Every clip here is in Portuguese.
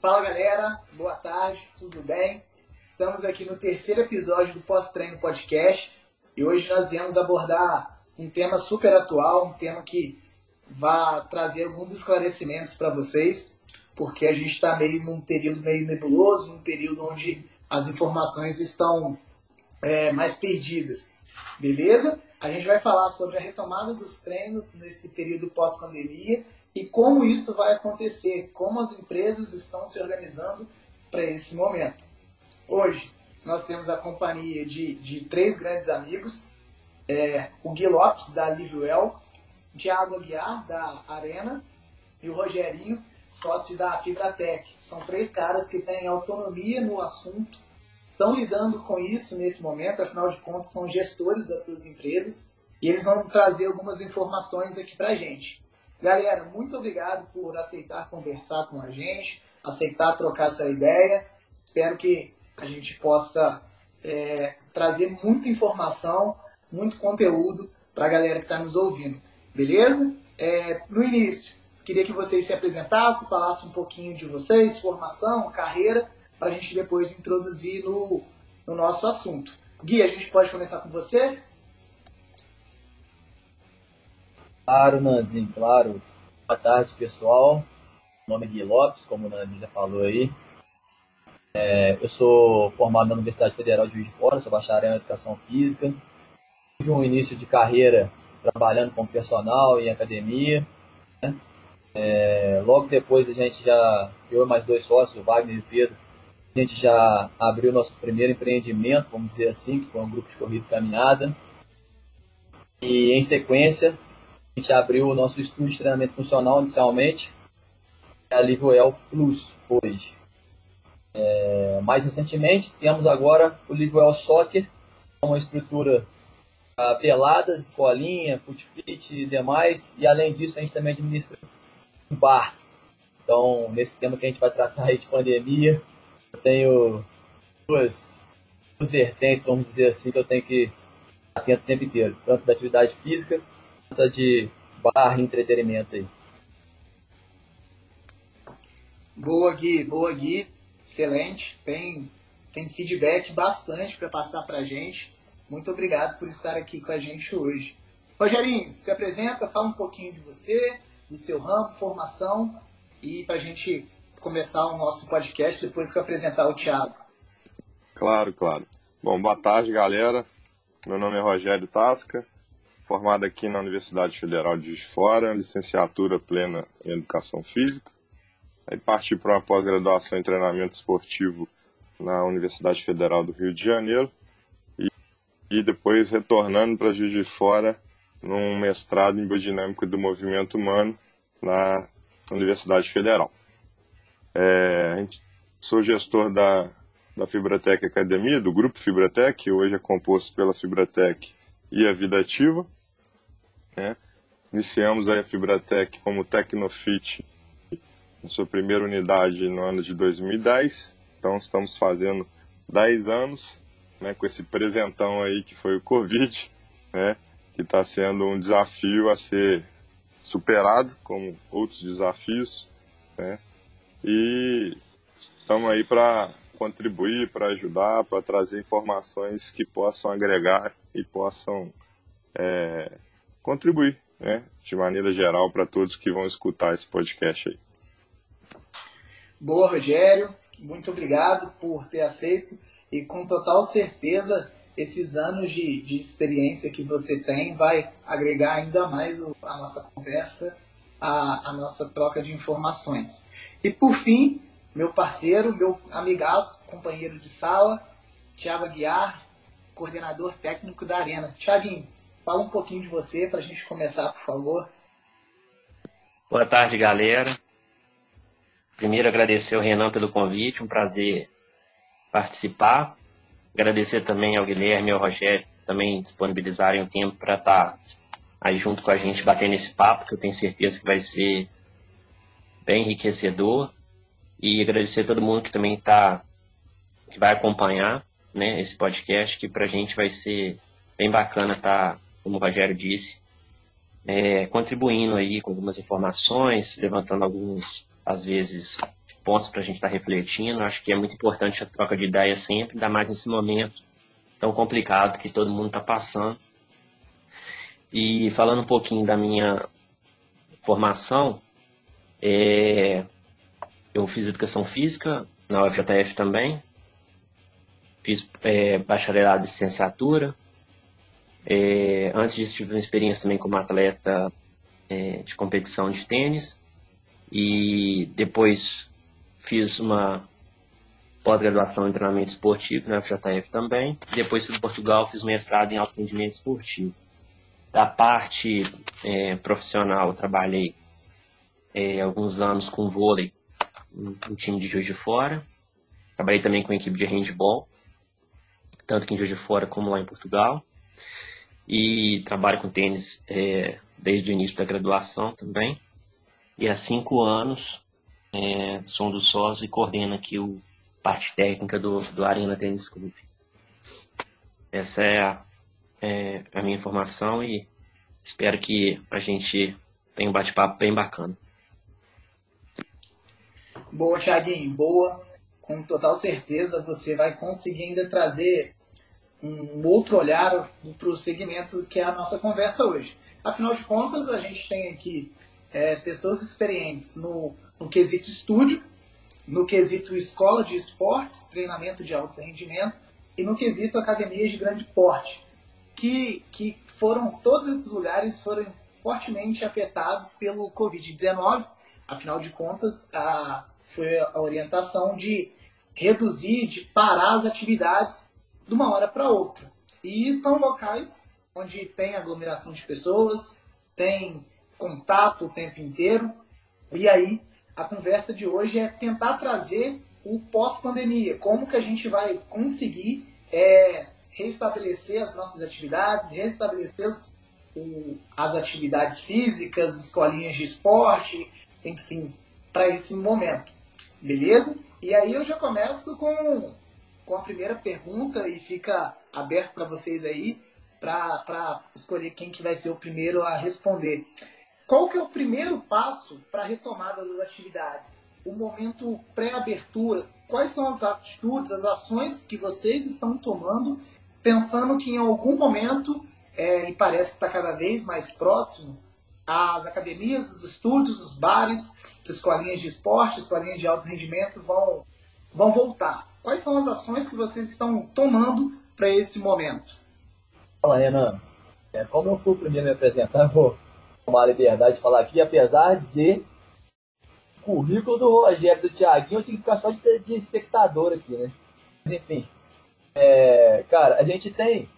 Fala galera, boa tarde, tudo bem? Estamos aqui no terceiro episódio do Pós-Treino Podcast e hoje nós viemos abordar um tema super atual, um tema que vai trazer alguns esclarecimentos para vocês, porque a gente está meio num período meio nebuloso, num período onde as informações estão é, mais perdidas, beleza? A gente vai falar sobre a retomada dos treinos nesse período pós-pandemia e como isso vai acontecer, como as empresas estão se organizando para esse momento. Hoje, nós temos a companhia de, de três grandes amigos, é, o Gui Lopes, da Livuel, o Thiago Aguiar, da Arena, e o Rogerinho, sócio da Fibratec. São três caras que têm autonomia no assunto, estão lidando com isso nesse momento, afinal de contas são gestores das suas empresas, e eles vão trazer algumas informações aqui para a gente. Galera, muito obrigado por aceitar conversar com a gente, aceitar trocar essa ideia. Espero que a gente possa é, trazer muita informação, muito conteúdo para a galera que está nos ouvindo. Beleza? É, no início, queria que vocês se apresentassem, falassem um pouquinho de vocês, formação, carreira, para a gente depois introduzir no, no nosso assunto. Gui, a gente pode começar com você? Claro, Nanzinho, claro. Boa tarde, pessoal. Meu nome é Gui Lopes, como o Nanzinho já falou aí. É, eu sou formado na Universidade Federal de Juiz de Fora, sou bacharel em Educação Física. Tive um início de carreira trabalhando como personal em academia. Né? É, logo depois a gente já, eu e mais dois sócios, o Wagner e o Pedro, a gente já abriu nosso primeiro empreendimento, vamos dizer assim, que foi um grupo de corrida e caminhada. E em sequência, a gente abriu o nosso estúdio de treinamento funcional inicialmente, a Livoel Plus hoje. É, mais recentemente, temos agora o Livoel Soccer, uma estrutura para peladas, escolinha, footfit e demais. E além disso, a gente também administra um bar. Então, nesse tema que a gente vai tratar aí de pandemia, eu tenho duas, duas vertentes, vamos dizer assim, que eu tenho que atento o tempo inteiro. Tanto da atividade física de barra entretenimento aí. Boa, Gui, boa, Gui. Excelente. Tem, tem feedback bastante para passar para a gente. Muito obrigado por estar aqui com a gente hoje. Rogerinho, se apresenta, fala um pouquinho de você, do seu ramo, formação, e para a gente começar o nosso podcast depois que eu apresentar o Thiago. Claro, claro. Bom, boa tarde, galera. Meu nome é Rogério Tasca, formado aqui na Universidade Federal de Fora, licenciatura plena em Educação Física. Aí parti para uma pós-graduação em treinamento esportivo na Universidade Federal do Rio de Janeiro e, e depois retornando para Juiz de Fora num mestrado em biodinâmica do movimento humano na Universidade Federal. É, sou gestor da, da Fibratec Academia, do grupo Fibratec, hoje é composto pela Fibratec e a Vida Ativa. Né? Iniciamos a Fibratec como Tecnofit em sua primeira unidade no ano de 2010, então estamos fazendo 10 anos né, com esse presentão aí que foi o Covid, né, que está sendo um desafio a ser superado, como outros desafios, né, e estamos aí para contribuir, para ajudar, para trazer informações que possam agregar e possam é, contribuir, né, de maneira geral, para todos que vão escutar esse podcast aí. Boa, Rogério. Muito obrigado por ter aceito e com total certeza esses anos de, de experiência que você tem vai agregar ainda mais o, a nossa conversa, a, a nossa troca de informações. E por fim, meu parceiro, meu amigaço, companheiro de sala, Thiago Aguiar, coordenador técnico da Arena. Thiaguinho, Fala um pouquinho de você para a gente começar, por favor. Boa tarde, galera. Primeiro, agradecer ao Renan pelo convite, um prazer participar. Agradecer também ao Guilherme e ao Rogério também disponibilizarem o tempo para estar tá aí junto com a gente batendo esse papo, que eu tenho certeza que vai ser bem enriquecedor. E agradecer a todo mundo que também está que vai acompanhar né, esse podcast, que para a gente vai ser bem bacana estar tá como o Rogério disse, é, contribuindo aí com algumas informações, levantando alguns, às vezes, pontos para a gente estar tá refletindo. Acho que é muito importante a troca de ideias sempre, ainda mais nesse momento tão complicado que todo mundo está passando. E falando um pouquinho da minha formação, é, eu fiz educação física na UFJF também, fiz é, bacharelado de licenciatura. É, antes disso, tive uma experiência também como atleta é, de competição de tênis. E depois fiz uma pós-graduação em treinamento esportivo na FJF também. Depois fui para Portugal, fiz mestrado em alto rendimento esportivo. Da parte é, profissional, trabalhei é, alguns anos com vôlei no time de Juiz de Fora. Trabalhei também com a equipe de handball, tanto em Juiz de Fora como lá em Portugal. E trabalho com tênis é, desde o início da graduação também. E há cinco anos é, sou um dos sócios e coordeno aqui o parte técnica do, do Arena Tênis Clube. Essa é a, é a minha informação e espero que a gente tenha um bate-papo bem bacana. Boa, Thiaguinho, boa. Com total certeza você vai conseguir ainda trazer um outro olhar para o segmento que é a nossa conversa hoje. Afinal de contas, a gente tem aqui é, pessoas experientes no, no quesito estúdio, no quesito escola de esportes, treinamento de alto rendimento e no quesito academias de grande porte, que, que foram, todos esses lugares foram fortemente afetados pelo Covid-19. Afinal de contas, a, foi a orientação de reduzir, de parar as atividades de uma hora para outra. E são locais onde tem aglomeração de pessoas, tem contato o tempo inteiro. E aí, a conversa de hoje é tentar trazer o pós-pandemia. Como que a gente vai conseguir é, restabelecer as nossas atividades, restabelecer os, o, as atividades físicas, escolinhas de esporte, enfim, para esse momento. Beleza? E aí eu já começo com, com a primeira pergunta e fica aberto para vocês aí para escolher quem que vai ser o primeiro a responder. Qual que é o primeiro passo para a retomada das atividades? O momento pré-abertura. Quais são as atitudes, as ações que vocês estão tomando, pensando que em algum momento, é, e parece que está cada vez mais próximo, as academias, os estúdios, os bares, escolinhas de esporte, escolinhas de alto rendimento vão, vão voltar. Quais são as ações que vocês estão tomando para esse momento? Fala, Renan. É, como eu fui o primeiro a me apresentar, vou tomar a liberdade de falar aqui, apesar de o currículo do Rogério do Thiaguinho, eu tinha que ficar só de, de espectador aqui, né? Mas, enfim, é, cara, a gente tem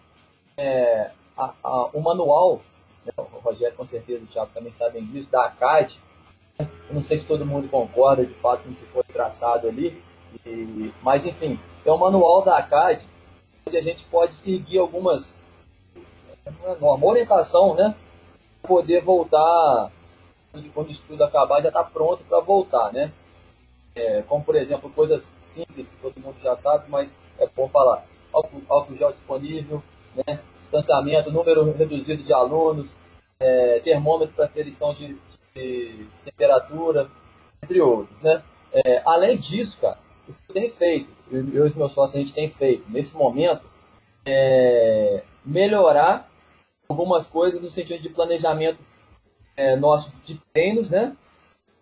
é, a, a, o manual, né? o Rogério com certeza, o Thiago também sabem disso, da ACAD, não sei se todo mundo concorda de fato com o que foi traçado ali, mas enfim, é o manual da ACAD, onde a gente pode seguir algumas, uma orientação, né? Poder voltar, quando o estudo acabar, já está pronto para voltar, né? É, como por exemplo, coisas simples que todo mundo já sabe, mas é bom falar. Álcool, álcool gel disponível, né? distanciamento, número reduzido de alunos, é, termômetro para aferição de, de temperatura, entre outros, né? É, além disso, cara, tenho feito, eu, eu e os meus sócios a gente tem feito, nesse momento, é melhorar algumas coisas no sentido de planejamento é, nosso de treinos, né?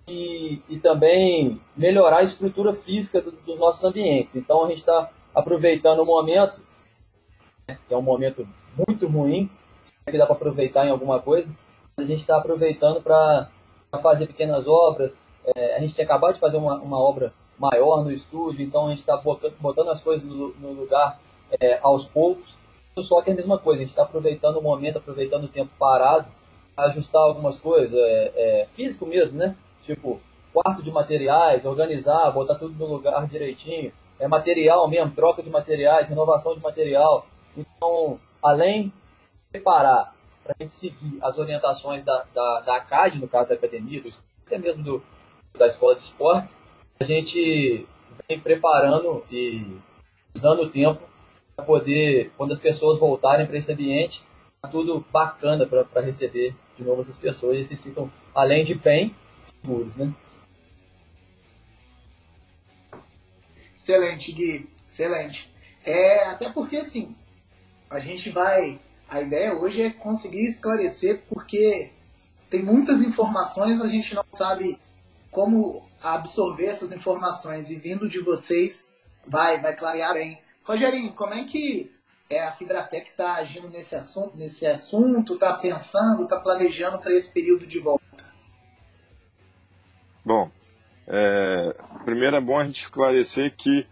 E, e também melhorar a estrutura física do, dos nossos ambientes. Então a gente está aproveitando o momento, né, que é um momento muito ruim, que dá para aproveitar em alguma coisa, a gente está aproveitando para fazer pequenas obras. É, a gente tinha acabado de fazer uma, uma obra maior no estúdio, então a gente está botando, as coisas no, no lugar é, aos poucos. Só que é a mesma coisa, a gente está aproveitando o momento, aproveitando o tempo parado, ajustar algumas coisas, é, é, físico mesmo, né? Tipo, quarto de materiais, organizar, botar tudo no lugar direitinho, é material mesmo, troca de materiais, renovação de material. Então, além de preparar para a gente seguir as orientações da, da, da ACAD, no caso da academia, do, até mesmo do, da escola de esportes, a gente vem preparando e usando o tempo para poder, quando as pessoas voltarem para esse ambiente, tá tudo bacana para receber de novo essas pessoas e se sintam, além de bem, seguros, né? Excelente, Gui. Excelente. É, até porque, assim, a gente vai. A ideia hoje é conseguir esclarecer, porque tem muitas informações, a gente não sabe como absorver essas informações. E vindo de vocês, vai, vai clarear bem. Rogerinho, como é que é, a Fibratec está agindo nesse assunto, nesse assunto, está pensando, está planejando para esse período de volta? Bom, é, primeiro é bom a gente esclarecer que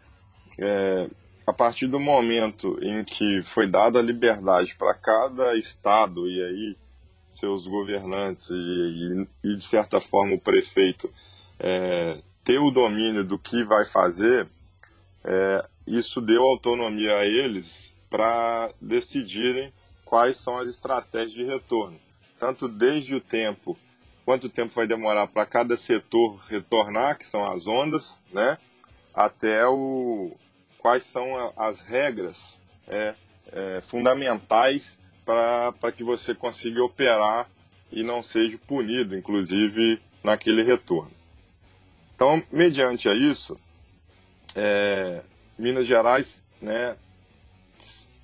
é, a partir do momento em que foi dada a liberdade para cada estado e aí seus governantes e, e, de certa forma o prefeito é, ter o domínio do que vai fazer, é, isso deu autonomia a eles para decidirem quais são as estratégias de retorno, tanto desde o tempo, quanto tempo vai demorar para cada setor retornar, que são as ondas, né, até o quais são as regras é, é, fundamentais para que você consiga operar e não seja punido, inclusive, naquele retorno. Então, mediante a isso, é, Minas Gerais né,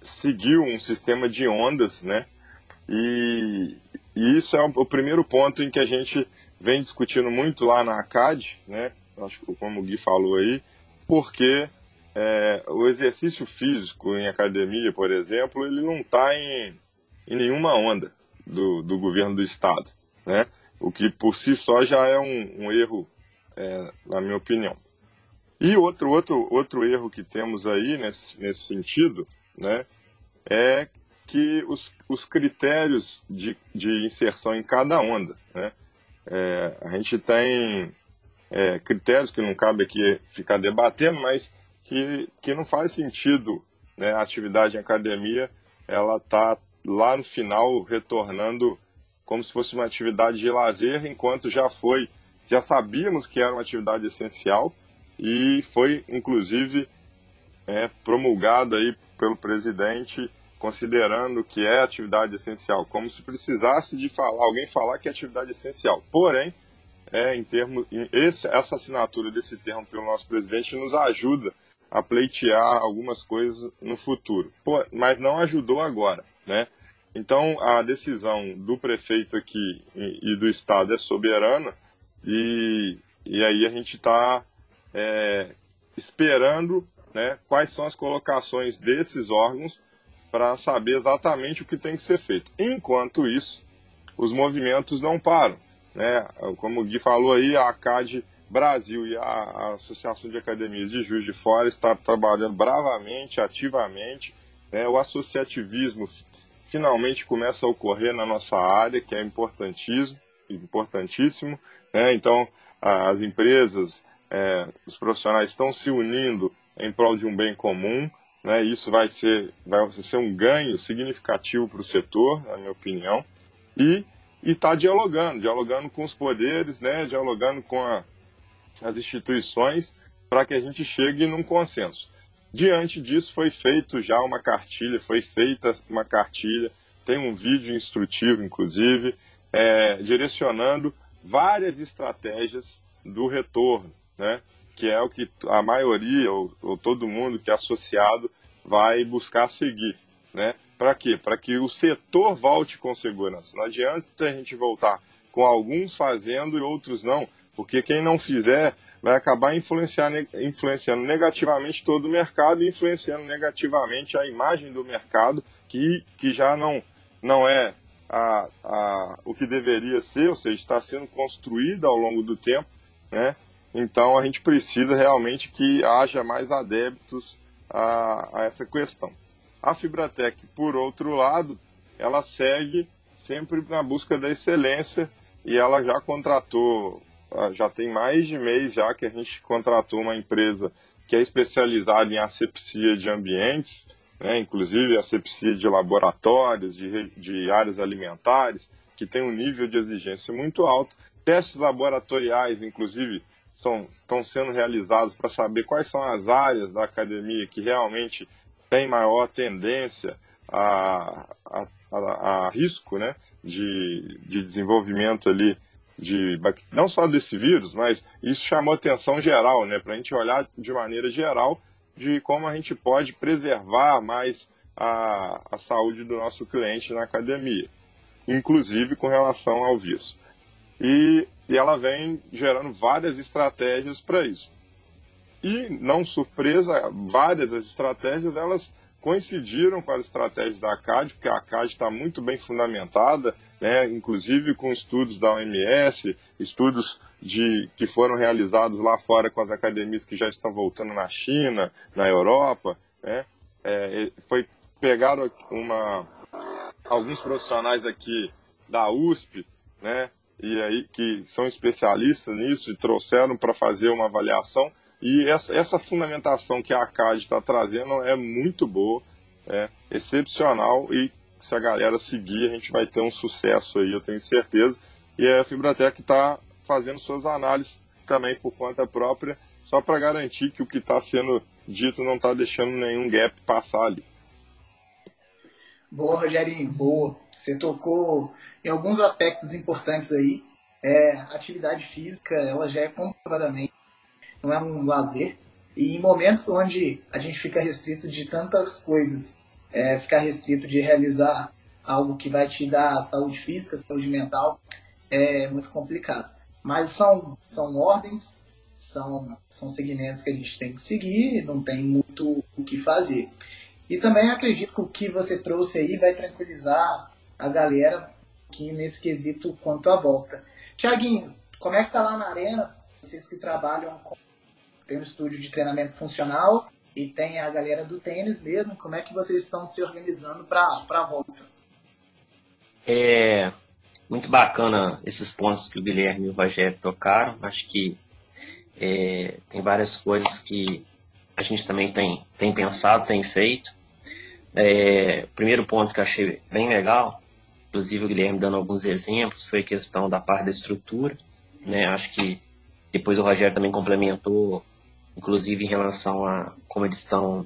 seguiu um sistema de ondas, né? E, e, isso é o primeiro ponto em que a gente vem discutindo muito lá na ACAD, né? Acho que como o Gui falou aí, porque é, o exercício físico em academia, por exemplo, ele não está em, em nenhuma onda do, do governo do estado, né? O que por si só já é um, um erro, é, na minha opinião. E outro, outro, outro erro que temos aí nesse, nesse sentido né, é que os, os critérios de, de inserção em cada onda, né, é, a gente tem é, critérios que não cabe aqui ficar debatendo, mas que, que não faz sentido né, a atividade em academia ela tá lá no final retornando como se fosse uma atividade de lazer, enquanto já foi, já sabíamos que era uma atividade essencial e foi inclusive é, promulgada aí pelo presidente considerando que é atividade essencial, como se precisasse de falar, alguém falar que é atividade essencial. Porém, é, em termos, esse, essa assinatura desse termo pelo nosso presidente nos ajuda a pleitear algumas coisas no futuro, Pô, mas não ajudou agora, né? Então a decisão do prefeito aqui e, e do estado é soberana e, e aí a gente está é, esperando né, quais são as colocações desses órgãos para saber exatamente o que tem que ser feito. Enquanto isso, os movimentos não param. Né? Como o Gui falou aí, a ACAD Brasil e a, Associação de Academias de Juiz de Fora está trabalhando bravamente, ativamente. Né? O associativismo finalmente começa a ocorrer na nossa área, que é importantíssimo. importantíssimo né? Então, as empresas, é, os profissionais estão se unindo em prol de um bem comum. Né? Isso vai ser, vai ser um ganho significativo para o setor, na minha opinião. E está dialogando, dialogando com os poderes, né? dialogando com a, as instituições, para que a gente chegue num consenso. Diante disso, foi feito já uma cartilha, foi feita uma cartilha, tem um vídeo instrutivo, inclusive, é, direcionando várias estratégias do retorno, né? que é o que a maioria ou, ou todo mundo que é associado vai buscar seguir. Né? Para quê? Para que o setor volte com segurança. Não adianta a gente voltar com alguns fazendo e outros não, porque quem não fizer vai acabar influenciando, influenciando negativamente todo o mercado influenciando negativamente a imagem do mercado, que, que já não, não é a, a, o que deveria ser, ou seja, está sendo construída ao longo do tempo, né? Então a gente precisa realmente que haja mais adeptos a, a essa questão. A Fibratec, por outro lado, ela segue sempre na busca da excelência e ela já contratou, ah, já tem mais de mês já que a gente contratou uma empresa que é especializada em asepsia de ambientes, né, inclusive asepsia de laboratórios, de, de áreas alimentares, que tem um nível de exigência muito alto. Testes laboratoriais, inclusive, são, estão sendo realizados para saber quais são as áreas da academia que realmente têm maior tendência a, a, a, a risco né, de, de desenvolvimento ali de não só desse vírus, mas isso chamou atenção geral, né, para a gente olhar de maneira geral de como a gente pode preservar mais a, a saúde do nosso cliente na academia, inclusive com relação ao vírus. E, e ela vem gerando várias estratégias para isso. E, não surpresa, várias das estratégias elas coincidiram com as estratégias da ACAD, porque a ACAD está muito bem fundamentada, né, inclusive com estudos da OMS, estudos de, que foram realizados lá fora com as academias que já estão voltando na China, na Europa. Né, é, foi pegaram uma, alguns profissionais aqui da USP, né, e aí que são especialistas nisso e trouxeram para fazer uma avaliação e essa, essa fundamentação que a ACAD está trazendo é muito boa, é excepcional e se a galera seguir, a gente vai ter um sucesso aí, eu tenho certeza. E a Fibratec está fazendo suas análises também por conta própria, só para garantir que o que está sendo dito não está deixando nenhum gap passar ali. Boa, Rogerinho, boa. Você tocou em alguns aspectos importantes aí. É, atividade física, ela já é comprovadamente não é um lazer. E em momentos onde a gente fica restrito de tantas coisas, é, ficar restrito de realizar algo que vai te dar saúde física, saúde mental, é muito complicado. Mas são, são ordens, são, são segmentos que a gente tem que seguir, não tem muito o que fazer. E também acredito que o que você trouxe aí vai tranquilizar a galera que nesse quesito quanto à volta. Tiaguinho, como é que tá lá na arena? Vocês que trabalham com tem um estúdio de treinamento funcional e tem a galera do tênis mesmo. Como é que vocês estão se organizando para a volta? É muito bacana esses pontos que o Guilherme e o Rogério tocaram. Acho que é, tem várias coisas que a gente também tem, tem pensado, tem feito. É, primeiro ponto que eu achei bem legal, inclusive o Guilherme dando alguns exemplos, foi a questão da parte da estrutura. Né? Acho que depois o Rogério também complementou inclusive em relação a como eles estão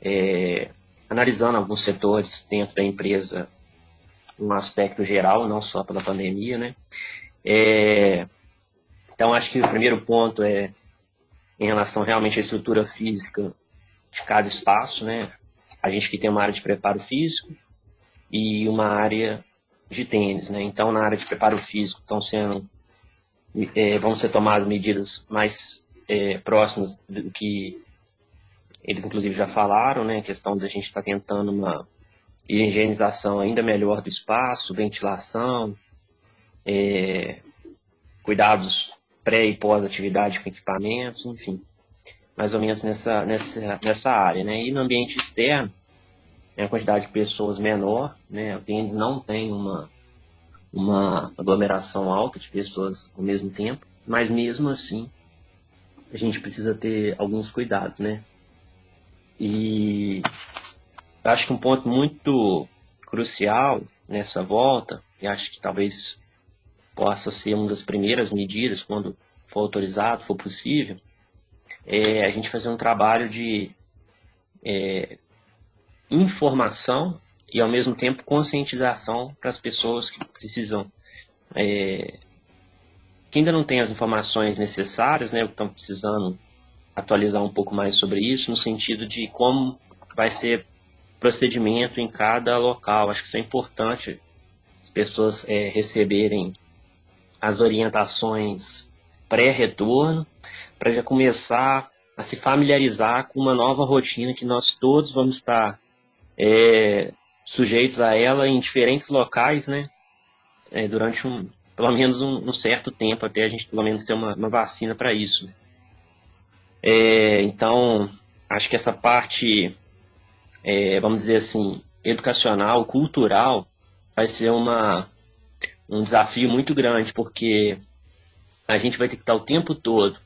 é, analisando alguns setores dentro da empresa um aspecto geral, não só pela pandemia, né? É, então, acho que o primeiro ponto é em relação realmente à estrutura física de cada espaço, né? A gente que tem uma área de preparo físico e uma área de tênis, né? Então, na área de preparo físico estão sendo é, vão ser tomadas medidas mais é, próximos do que eles inclusive já falaram, né? A questão da gente estar tá tentando uma higienização ainda melhor do espaço, ventilação, é, cuidados pré e pós-atividade com equipamentos, enfim, mais ou menos nessa, nessa, nessa área, né? E no ambiente externo, é a quantidade de pessoas menor, né? Tênis não tem uma, uma aglomeração alta de pessoas ao mesmo tempo, mas mesmo assim a gente precisa ter alguns cuidados, né? E acho que um ponto muito crucial nessa volta, e acho que talvez possa ser uma das primeiras medidas quando for autorizado, for possível, é a gente fazer um trabalho de é, informação e ao mesmo tempo conscientização para as pessoas que precisam é, que ainda não tem as informações necessárias, né, estão precisando atualizar um pouco mais sobre isso, no sentido de como vai ser procedimento em cada local. Acho que isso é importante, as pessoas é, receberem as orientações pré-retorno, para já começar a se familiarizar com uma nova rotina que nós todos vamos estar é, sujeitos a ela em diferentes locais, né? É, durante um, pelo menos um, um, certo tempo até a gente pelo menos ter uma, uma vacina para isso. É, então, acho que essa parte, é, vamos dizer assim, educacional, cultural, vai ser uma, um desafio muito grande, porque a gente vai ter que estar o tempo todo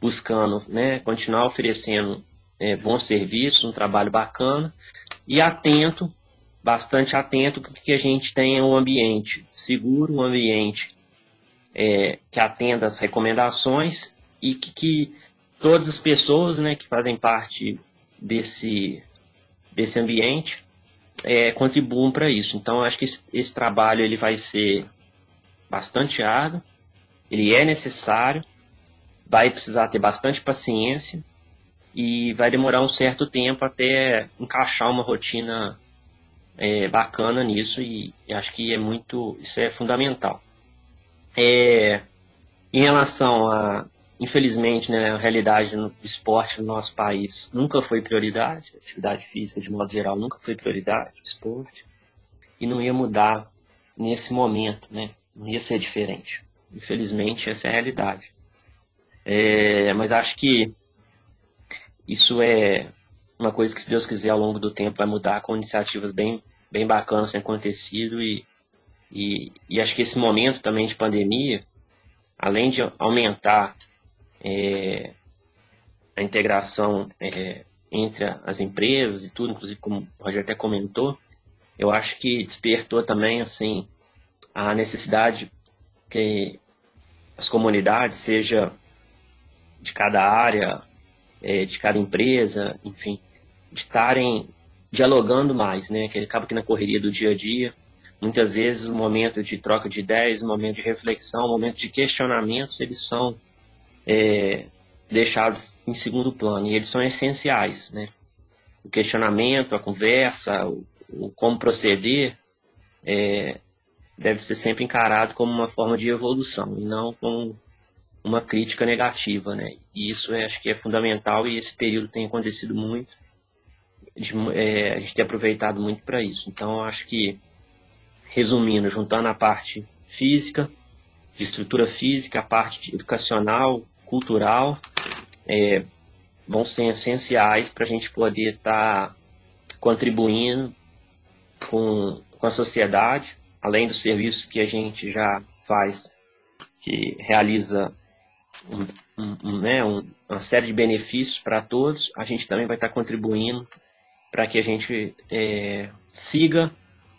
buscando né, continuar oferecendo é, bons serviços, um trabalho bacana e atento bastante atento que a gente tenha um ambiente seguro, um ambiente é, que atenda às recomendações e que, que, todas as pessoas né, que fazem parte desse, desse ambiente é, contribuam para isso. Então, acho que esse, esse, trabalho ele vai ser bastante árduo, ele é necessário, vai precisar ter bastante paciência e vai demorar um certo tempo até encaixar uma rotina é, bacana nisso e, acho que é muito, isso é fundamental. É, em relação a, infelizmente, né, a realidade do esporte no nosso país nunca foi prioridade, atividade física de modo geral nunca foi prioridade, esporte, e não ia mudar nesse momento, né, não ia ser diferente. Infelizmente, essa é a realidade. É, mas acho que isso é uma coisa que, se Deus quiser, ao longo do tempo vai mudar com iniciativas bem, bem bacanas têm acontecido e, e, e acho que esse momento também de pandemia, além de aumentar é, a integração é, entre as empresas e tudo, inclusive como o Roger até comentou, eu acho que despertou também assim a necessidade que as comunidades, seja de cada área, é, de cada empresa, enfim, de estarem dialogando mais, né? Que acaba que na correria do dia a dia, muitas vezes o momento de troca de ideias, o momento de reflexão, o momento de questionamentos, eles são é, deixados em segundo plano e eles são essenciais, né? O questionamento, a conversa, o, o como proceder é, deve ser sempre encarado como uma forma de evolução e não como uma crítica negativa, né? E isso é, acho que é fundamental e esse período tem acontecido muito. De, é, a gente tem aproveitado muito para isso. Então, acho que, resumindo, juntando a parte física, de estrutura física, a parte educacional, cultural, é, vão ser essenciais para a gente poder estar tá contribuindo com, com a sociedade, além do serviço que a gente já faz, que realiza um, um, um, né, uma série de benefícios para todos, a gente também vai estar contribuindo para que a gente é, siga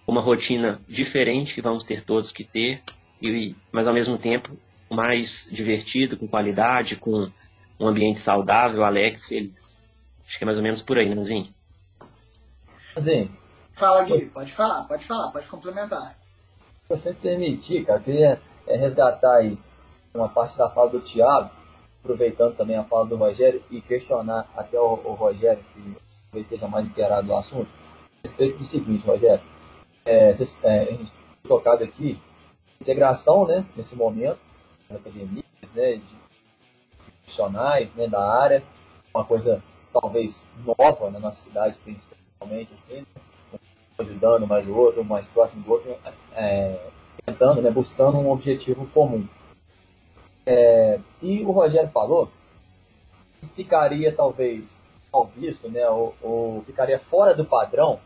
uma rotina diferente que vamos ter todos que ter, e, mas ao mesmo tempo mais divertido, com qualidade, com um ambiente saudável, alegre, feliz. Acho que é mais ou menos por aí, Nanzinho. Nanzinho. Fala, Gui. Pode falar, pode falar, pode complementar. Se você permitir, cara, eu queria é, resgatar aí uma parte da fala do Thiago, aproveitando também a fala do Rogério e questionar até o, o Rogério, que talvez esteja mais inteirado no assunto, a respeito do seguinte, Rogério, é, vocês, é, a gente tocado aqui, integração, né, nesse momento, academias, né, de profissionais, né, da área, uma coisa talvez nova na nossa cidade, principalmente, assim, ajudando mais o outro, mais próximo do outro, é, tentando, né, buscando um objetivo comum. É, e o Rogério falou que ficaria talvez mal visto, né, ou, ou, ficaria fora do padrão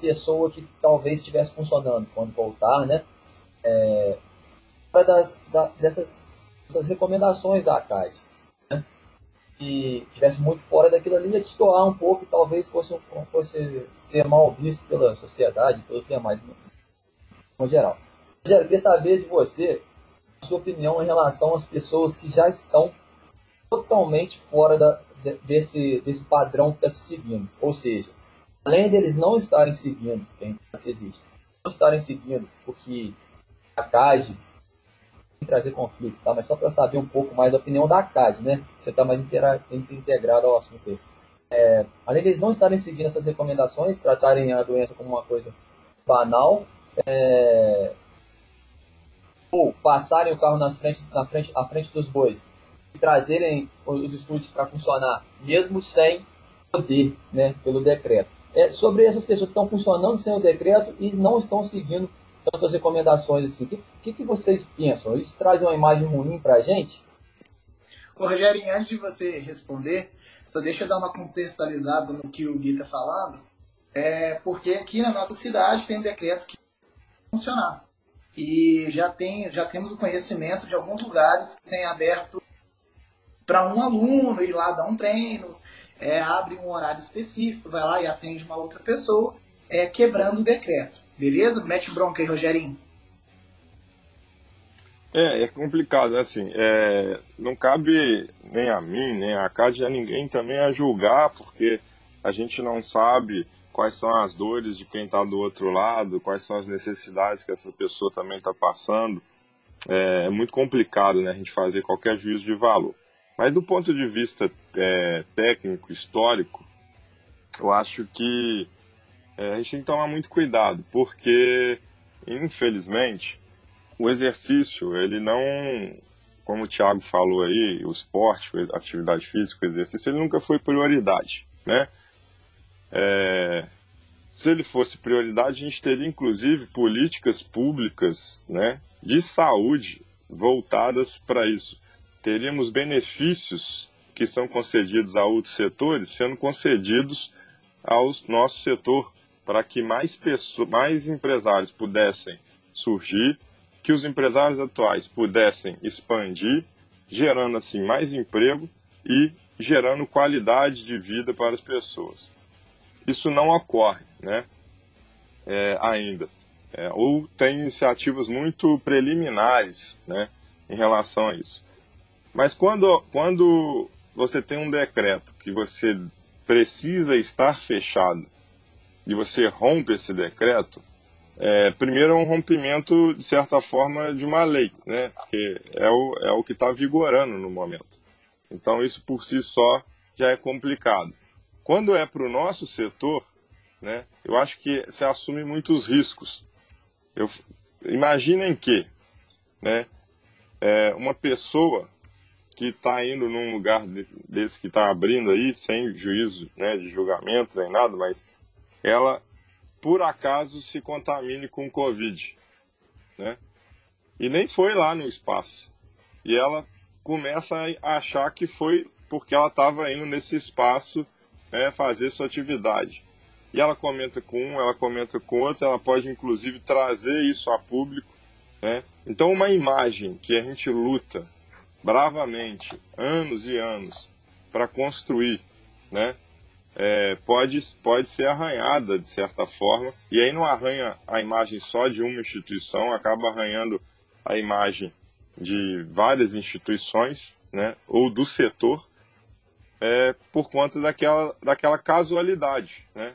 pessoa que talvez estivesse funcionando quando voltar, né, é, das, da, dessas, dessas recomendações da ACAD. Né, e estivesse muito fora daquilo ali, ia destoar um pouco e talvez fosse, fosse ser mal visto pela sociedade, pelos demais, no geral. Rogério, queria saber de você sua opinião em relação às pessoas que já estão totalmente fora da, desse, desse padrão que está se seguindo. Ou seja, além deles não estarem seguindo, que existe, não estarem seguindo o que a CAD trazer conflitos, tá? mas só para saber um pouco mais da opinião da CAD, né? Você está mais integrado ao assunto. É, além deles não estarem seguindo essas recomendações, tratarem a doença como uma coisa banal, é, ou passarem o carro nas frente, na, frente, à frente dos bois e trazerem os estúdios para funcionar, mesmo sem poder, né, pelo decreto. É, sobre essas pessoas que estão funcionando sem o decreto e não estão seguindo tantas recomendações assim, o que, que, que, vocês pensam? Isso traz uma imagem ruim para a gente? Ô, Rogério, antes de você responder, só deixa eu dar uma contextualizada no que o Gui está falando, é porque aqui na nossa cidade tem um decreto que funcionar e já, tem, já temos o conhecimento de alguns lugares que têm aberto para um aluno ir lá dar um treino, é, abre um horário específico, vai lá e atende uma outra pessoa, é, quebrando o decreto. Beleza? Mete bronca aí, Rogerinho. É, é complicado, assim, é, não cabe nem a mim, nem a CAD, a ninguém também a julgar, porque a gente não sabe quais são as dores de quem está do outro lado, quais são as necessidades que essa pessoa também está passando. é, é muito complicado né, a gente fazer qualquer juízo de valor. Mas do ponto de vista é, técnico, histórico, eu acho que é, a gente tem que tomar muito cuidado, porque, infelizmente, o exercício, ele não, como o Thiago falou aí, o esporte, a atividade física, o exercício, ele nunca foi prioridade, né? É, se ele fosse prioridade, a gente teria, inclusive, políticas públicas, né, de saúde voltadas para isso teríamos benefícios que são concedidos a outros setores sendo concedidos ao nosso setor para que mais pessoas, mais empresários pudessem surgir, que os empresários atuais pudessem expandir, gerando assim mais emprego e gerando qualidade de vida para as pessoas. Isso não ocorre, né? É, ainda. É, ou tem iniciativas muito preliminares, né, em relação a isso. Mas quando, quando você tem um decreto que você precisa estar fechado e você rompe esse decreto, é, primeiro é um rompimento, de certa forma, de uma lei, né? Porque é o, é o que está vigorando no momento. Então, isso por si só já é complicado. Quando é para o nosso setor, né, eu acho que se assume muitos riscos. Eu, imaginem que né, é, uma pessoa que está indo num lugar desse que está abrindo aí, sem juízo né, de julgamento nem nada, mas ela, por acaso, se contamine com Covid. Né? E nem foi lá no espaço. E ela começa a achar que foi porque ela estava indo nesse espaço né, fazer sua atividade. E ela comenta com um, ela comenta com outro, ela pode inclusive trazer isso a público. Né? Então, uma imagem que a gente luta bravamente, anos e anos, para construir, né? É, pode, pode ser arranhada de certa forma, e aí não arranha a imagem só de uma instituição, acaba arranhando a imagem de várias instituições, né, ou do setor, é, por conta daquela, daquela casualidade. Né?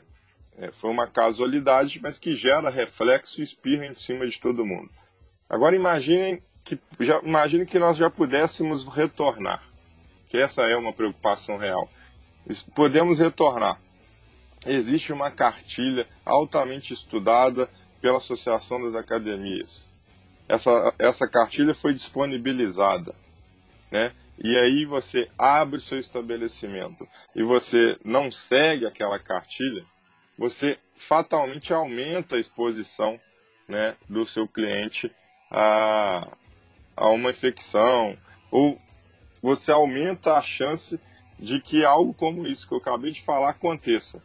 É, foi uma casualidade, mas que gera reflexo e espirra em cima de todo mundo. Agora imaginem que já, imagine que nós já pudéssemos retornar, que essa é uma preocupação real. Podemos retornar. Existe uma cartilha altamente estudada pela Associação das Academias. Essa, essa cartilha foi disponibilizada, né? E aí você abre seu estabelecimento e você não segue aquela cartilha, você fatalmente aumenta a exposição né, do seu cliente a, a uma infecção, ou você aumenta a chance de que algo como isso que eu acabei de falar aconteça.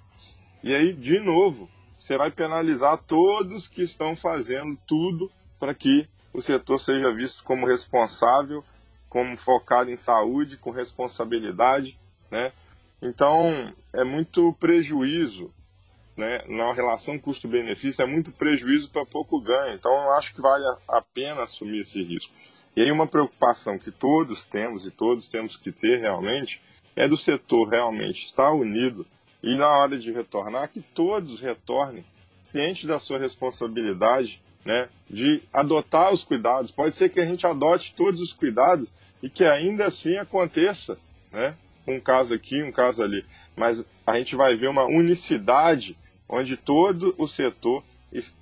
E aí, de novo, você vai penalizar todos que estão fazendo tudo para que o setor seja visto como responsável, como focado em saúde, com responsabilidade, né? Então, é muito prejuízo, né? Na relação custo-benefício, é muito prejuízo para pouco ganho. Então, eu acho que vale a pena assumir esse risco. E aí uma preocupação que todos temos e todos temos que ter realmente é do setor realmente estar unido e na hora de retornar que todos retornem cientes da sua responsabilidade, né, de adotar os cuidados. Pode ser que a gente adote todos os cuidados e que ainda assim aconteça, né, um caso aqui, um caso ali, mas a gente vai ver uma unicidade onde todo o setor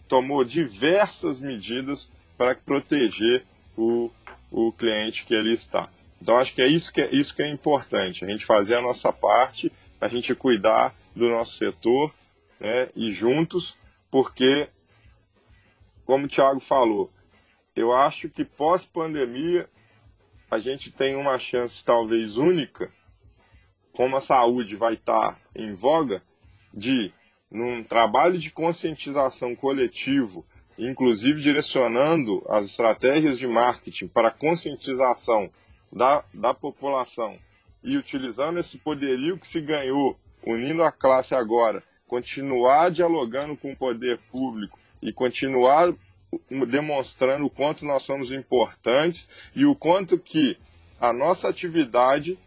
tomou diversas medidas para proteger o o cliente que ele está. Então acho que é isso que é, isso que é importante, a gente fazer a nossa parte, a gente cuidar do nosso setor né, e juntos, porque, como o Thiago falou, eu acho que pós-pandemia a gente tem uma chance talvez única, como a saúde vai estar em voga, de, num trabalho de conscientização coletivo, inclusive direcionando as estratégias de marketing para conscientização da, da população e utilizando esse poderio que se ganhou, unindo a classe agora, continuar dialogando com o poder público e continuar demonstrando o quanto nós somos importantes e o quanto que a nossa atividade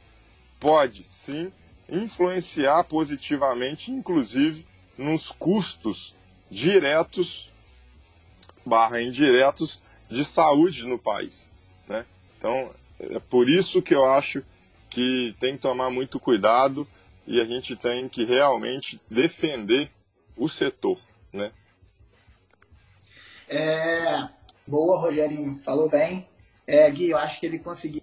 pode sim influenciar positivamente, inclusive nos custos diretos barra indiretos de saúde no país. Né? Então, é por isso que eu acho que tem que tomar muito cuidado e a gente tem que realmente defender o setor. Né? É, boa, Rogerinho, falou bem. É, Gui, eu acho que ele conseguiu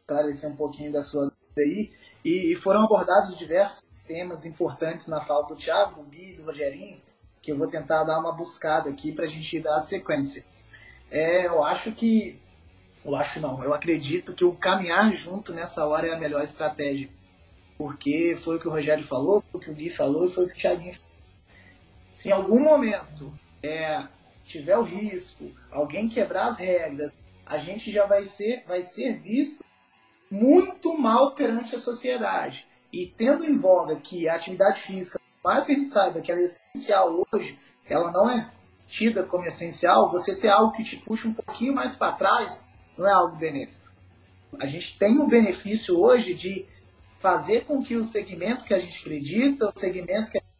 esclarecer um pouquinho da sua dúvida aí. E, e foram abordados diversos temas importantes na fala do Thiago, do Gui, do Rogerinho, que eu vou tentar dar uma buscada aqui para a gente dar a sequência. É, eu acho que. Eu acho não, eu acredito que o caminhar junto nessa hora é a melhor estratégia. Porque foi o que o Rogério falou, foi o que o Gui falou e foi o que o Thiaguinho falou. Se em algum momento é, tiver o risco, alguém quebrar as regras, a gente já vai ser, vai ser visto muito mal perante a sociedade. E tendo em voga que a atividade física, mais que a gente saiba que ela é essencial hoje, ela não é tida como essencial, você ter algo que te puxa um pouquinho mais para trás não é algo benéfico. A gente tem o benefício hoje de fazer com que o segmento que a gente acredita, o segmento que a gente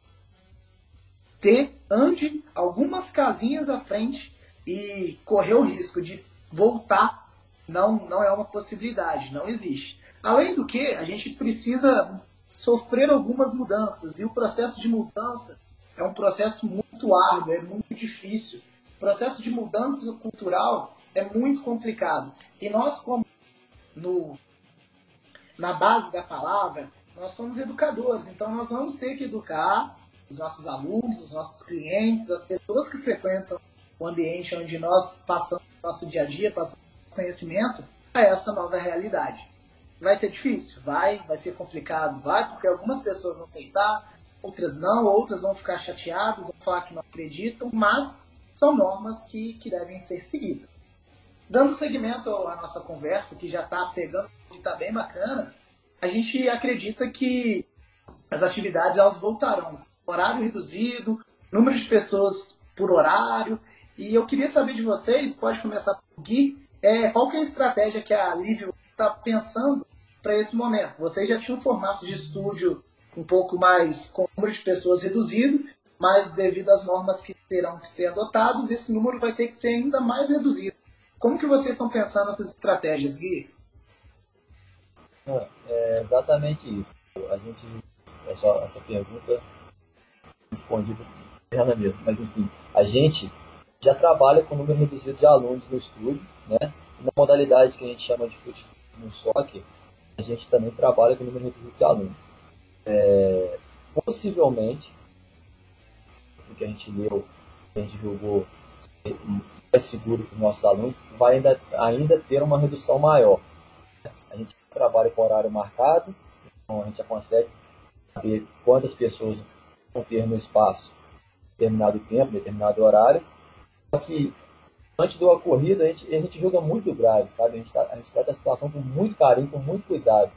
ter, ande algumas casinhas à frente e correr o risco de voltar não, não é uma possibilidade, não existe. Além do que, a gente precisa sofrer algumas mudanças, e o processo de mudança é um processo muito árduo, é muito difícil. O processo de mudança cultural é muito complicado. E nós, como no, na base da palavra, nós somos educadores, então nós vamos ter que educar os nossos alunos, os nossos clientes, as pessoas que frequentam o ambiente onde nós passamos nosso dia a dia, passamos conhecimento a essa nova realidade. Vai ser difícil? Vai. Vai ser complicado? Vai, porque algumas pessoas vão aceitar, outras não, outras vão ficar chateadas, vão falar que não acreditam, mas são normas que, que devem ser seguidas. Dando seguimento à nossa conversa, que já está pegando e está bem bacana, a gente acredita que as atividades elas voltarão. Horário reduzido, número de pessoas por horário. E eu queria saber de vocês, pode começar por Gui, é, qual que é a estratégia que a Livio está pensando para esse momento? Vocês já tinham um formato de estúdio um pouco mais com número de pessoas reduzido, mas devido às normas que terão que ser adotadas, esse número vai ter que ser ainda mais reduzido. Como que vocês estão pensando nessas estratégias, Gui? É, é exatamente isso. A gente, essa, essa pergunta respondida ela mesmo, mas enfim, a gente já trabalha com número reduzido de alunos no estúdio, né? Na modalidade que a gente chama de futebol no SOC, a gente também trabalha com número reduzido de alunos. É, possivelmente, o que a gente leu, a gente julgou é seguro para os nossos alunos, vai ainda, ainda ter uma redução maior. A gente trabalha com horário marcado, então a gente já consegue saber quantas pessoas vão ter no espaço determinado tempo, determinado horário. Só que antes do ocorrido, a gente, a gente joga muito grave, sabe? A gente, tá, a gente trata a situação com muito carinho, com muito cuidado.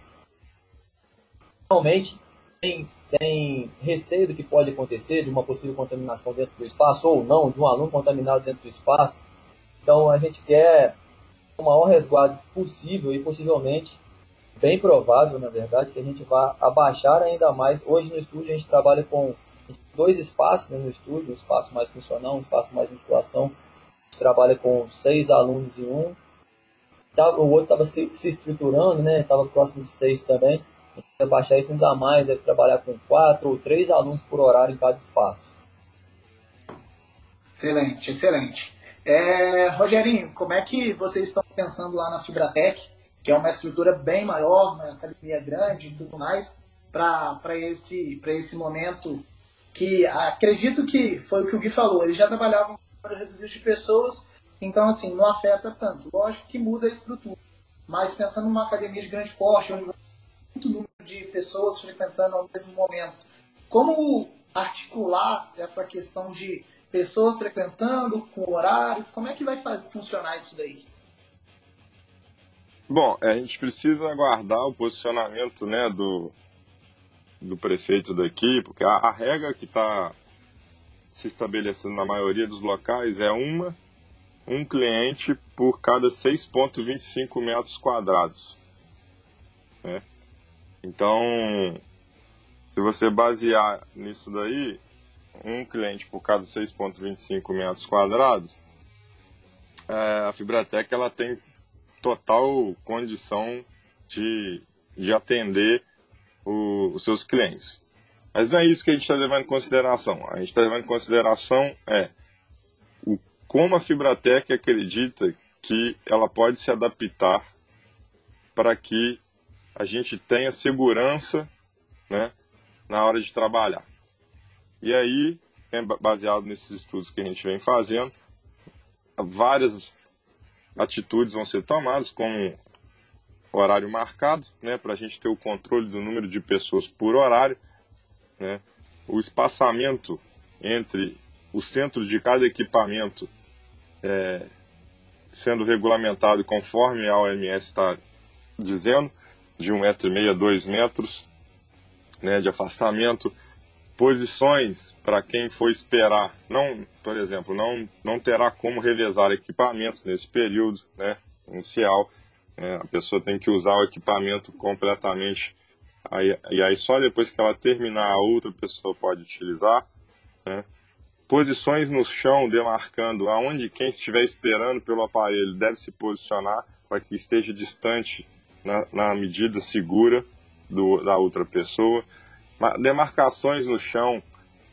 Realmente, tem, tem receio do que pode acontecer, de uma possível contaminação dentro do espaço, ou não, de um aluno contaminado dentro do espaço. Então, a gente quer o maior resguardo possível e possivelmente, bem provável, na verdade, que a gente vá abaixar ainda mais. Hoje no estúdio a gente trabalha com dois espaços né, no estúdio, um espaço mais funcional, um espaço mais musculação trabalha com seis alunos em um. O outro estava se, se, estruturando, né? Estava próximo de seis também. Vai baixar isso ainda mais, deve trabalhar com quatro ou três alunos por horário em cada espaço. Excelente, excelente. É, Rogerinho, como é que vocês estão pensando lá na Fibratec, que é uma estrutura bem maior, uma academia grande e tudo mais, para esse, esse momento que acredito que foi o que o Gui falou, eles já trabalhavam número reduzido de pessoas, então assim, não afeta tanto. Lógico que muda a estrutura, mas pensando numa academia de grande porte, onde muito número de pessoas frequentando ao mesmo momento, como articular essa questão de pessoas frequentando com horário, como é que vai fazer, funcionar isso daí? Bom, a gente precisa aguardar o posicionamento né, do, do prefeito daqui, porque a, a regra que está se estabelecendo na maioria dos locais é uma um cliente por cada 6,25 metros quadrados. Né? Então, se você basear nisso daí, um cliente por cada 6,25 metros quadrados, é, a Fibratec ela tem total condição de, de atender o, os seus clientes. Mas não é isso que a gente está levando em consideração. A gente está levando em consideração é o, como a Fibratec acredita que ela pode se adaptar para que a gente tenha segurança né, na hora de trabalhar. E aí, é baseado nesses estudos que a gente vem fazendo, várias atitudes vão ser tomadas, como horário marcado, né, para a gente ter o controle do número de pessoas por horário, né, o espaçamento entre o centro de cada equipamento é, sendo regulamentado conforme a OMS está dizendo, de um metro e meio a dois metros né, de afastamento, posições para quem for esperar, não, por exemplo, não, não terá como revezar equipamentos nesse período né, inicial, é, a pessoa tem que usar o equipamento completamente. Aí, e aí só depois que ela terminar a outra pessoa pode utilizar. Né? Posições no chão demarcando aonde quem estiver esperando pelo aparelho deve se posicionar para que esteja distante na, na medida segura do, da outra pessoa. Demarcações no chão,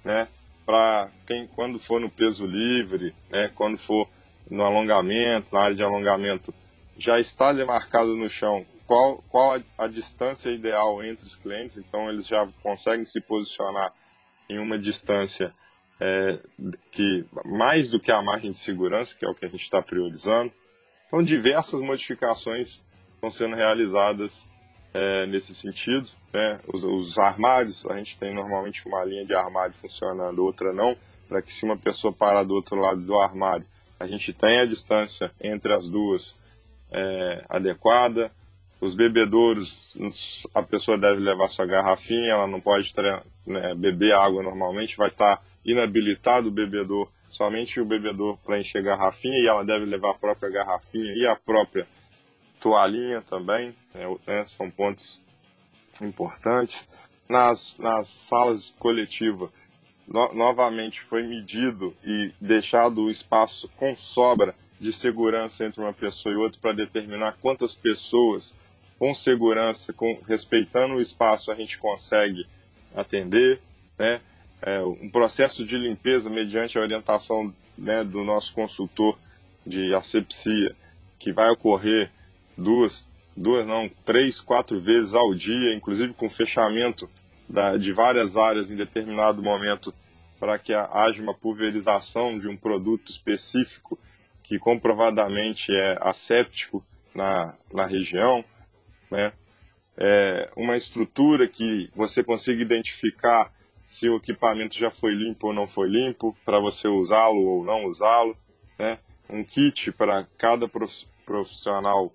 né? Para quem quando for no peso livre, né? Quando for no alongamento, na área de alongamento, já está demarcado no chão qual, qual a, a, distância ideal entre os clientes, então eles já conseguem se posicionar em uma distância é, que mais do que a margem de segurança, que é o que a gente está priorizando. Então, diversas modificações estão sendo realizadas é, nesse sentido. Né? Os, os, armários, a gente tem normalmente uma linha de armário funcionando, outra não, para que se uma pessoa parar do outro lado do armário, a gente tenha a distância entre as duas é, adequada. Os bebedouros, a pessoa deve levar sua garrafinha, ela não pode né, beber água normalmente, vai estar inabilitado o bebedor, somente o bebedor para encher garrafinha, e ela deve levar a própria garrafinha e a própria toalhinha também, né, né são pontos importantes. Nas, nas salas coletivas, no, novamente foi medido e deixado o espaço com sobra de segurança entre uma pessoa e outra para determinar quantas pessoas com segurança, com, respeitando o espaço, a gente consegue atender, né? É, um processo de limpeza mediante a orientação né, do nosso consultor de asepsia, que vai ocorrer duas, duas não, três, quatro vezes ao dia, inclusive com fechamento da, de várias áreas em determinado momento, para que haja uma pulverização de um produto específico que comprovadamente é asséptico na, na região, né? É uma estrutura que você consiga identificar se o equipamento já foi limpo ou não foi limpo, para você usá-lo ou não usá-lo, né? Um kit para cada profissional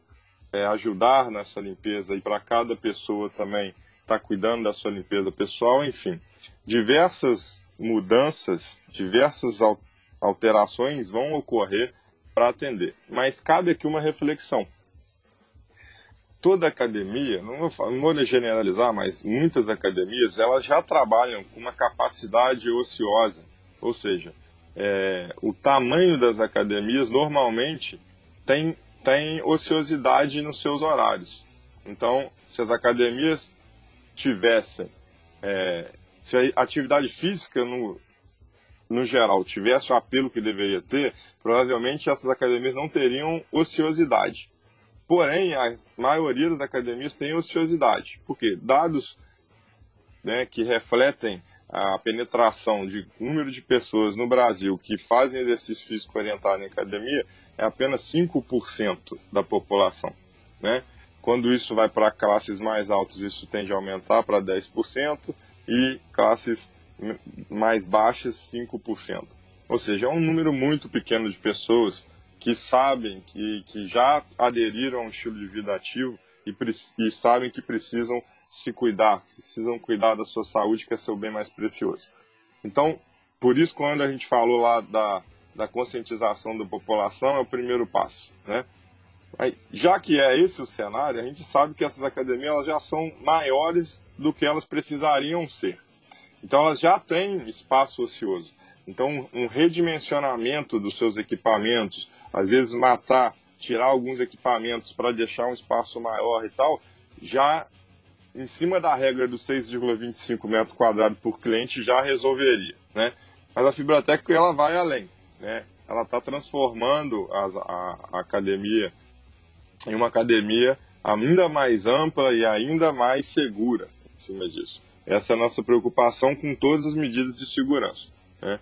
é, ajudar nessa limpeza e para cada pessoa também estar tá cuidando da sua limpeza pessoal, enfim, diversas mudanças, diversas alterações vão ocorrer para atender. Mas cabe aqui uma reflexão. Toda academia, não vou, não vou generalizar, mas muitas academias, elas já trabalham com uma capacidade ociosa. Ou seja, é, o tamanho das academias normalmente tem, tem ociosidade nos seus horários. Então, se as academias tivessem, é, se a atividade física no, no geral, tivesse o apelo que deveria ter, provavelmente essas academias não teriam ociosidade. Porém, a maioria das academias tem ociosidade. porque Dados né, que refletem a penetração de número de pessoas no Brasil que fazem exercício físico orientado em academia é apenas 5% da população. Né? Quando isso vai para classes mais altas, isso tende a aumentar para 10%, e classes mais baixas 5%. Ou seja, é um número muito pequeno de pessoas que sabem, que, que já aderiram a um estilo de vida ativo e, e sabem que precisam se cuidar, precisam cuidar da sua saúde, que é seu bem mais precioso. Então, por isso, quando a gente falou lá da, da conscientização da população, é o primeiro passo. Né? Já que é esse o cenário, a gente sabe que essas academias elas já são maiores do que elas precisariam ser. Então elas já têm espaço ocioso. Então um redimensionamento dos seus equipamentos, às vezes matar, tirar alguns equipamentos para deixar um espaço maior e tal, já em cima da regra dos 6,25 metros quadrados por cliente já resolveria, né? Mas a Fibratec ela vai além, né? Ela está transformando a, a, academia em uma academia ainda mais ampla e ainda mais segura em cima disso. Essa é a nossa preocupação com todas as medidas de segurança. Né?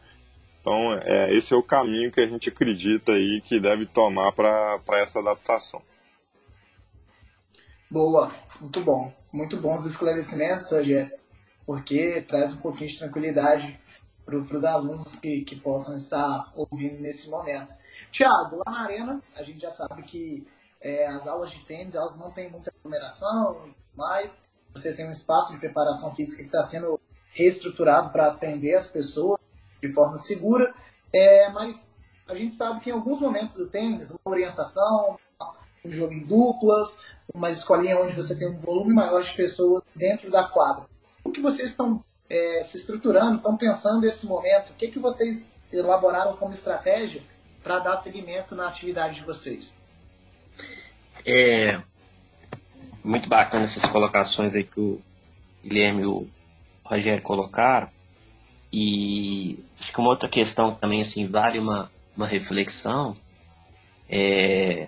Então, é, esse é o caminho que a gente acredita aí que deve tomar para essa adaptação. Boa, muito bom. Muito bons esclarecimentos, Rogério, porque traz um pouquinho de tranquilidade para os alunos que, que possam estar ouvindo nesse momento. Tiago, lá na Arena, a gente já sabe que é, as aulas de tênis elas não têm muita aglomeração, mas você tem um espaço de preparação física que está sendo reestruturado para atender as pessoas de forma segura, é, mas a gente sabe que em alguns momentos do tênis, uma orientação, um jogo em duplas, uma escolinha onde você tem um volume maior de pessoas dentro da quadra. O que vocês estão é, se estruturando, estão pensando nesse momento? O que, que vocês elaboraram como estratégia para dar seguimento na atividade de vocês? É muito bacana essas colocações aí que o Guilherme e o Rogério colocaram. E acho que uma outra questão que também assim, vale uma, uma reflexão é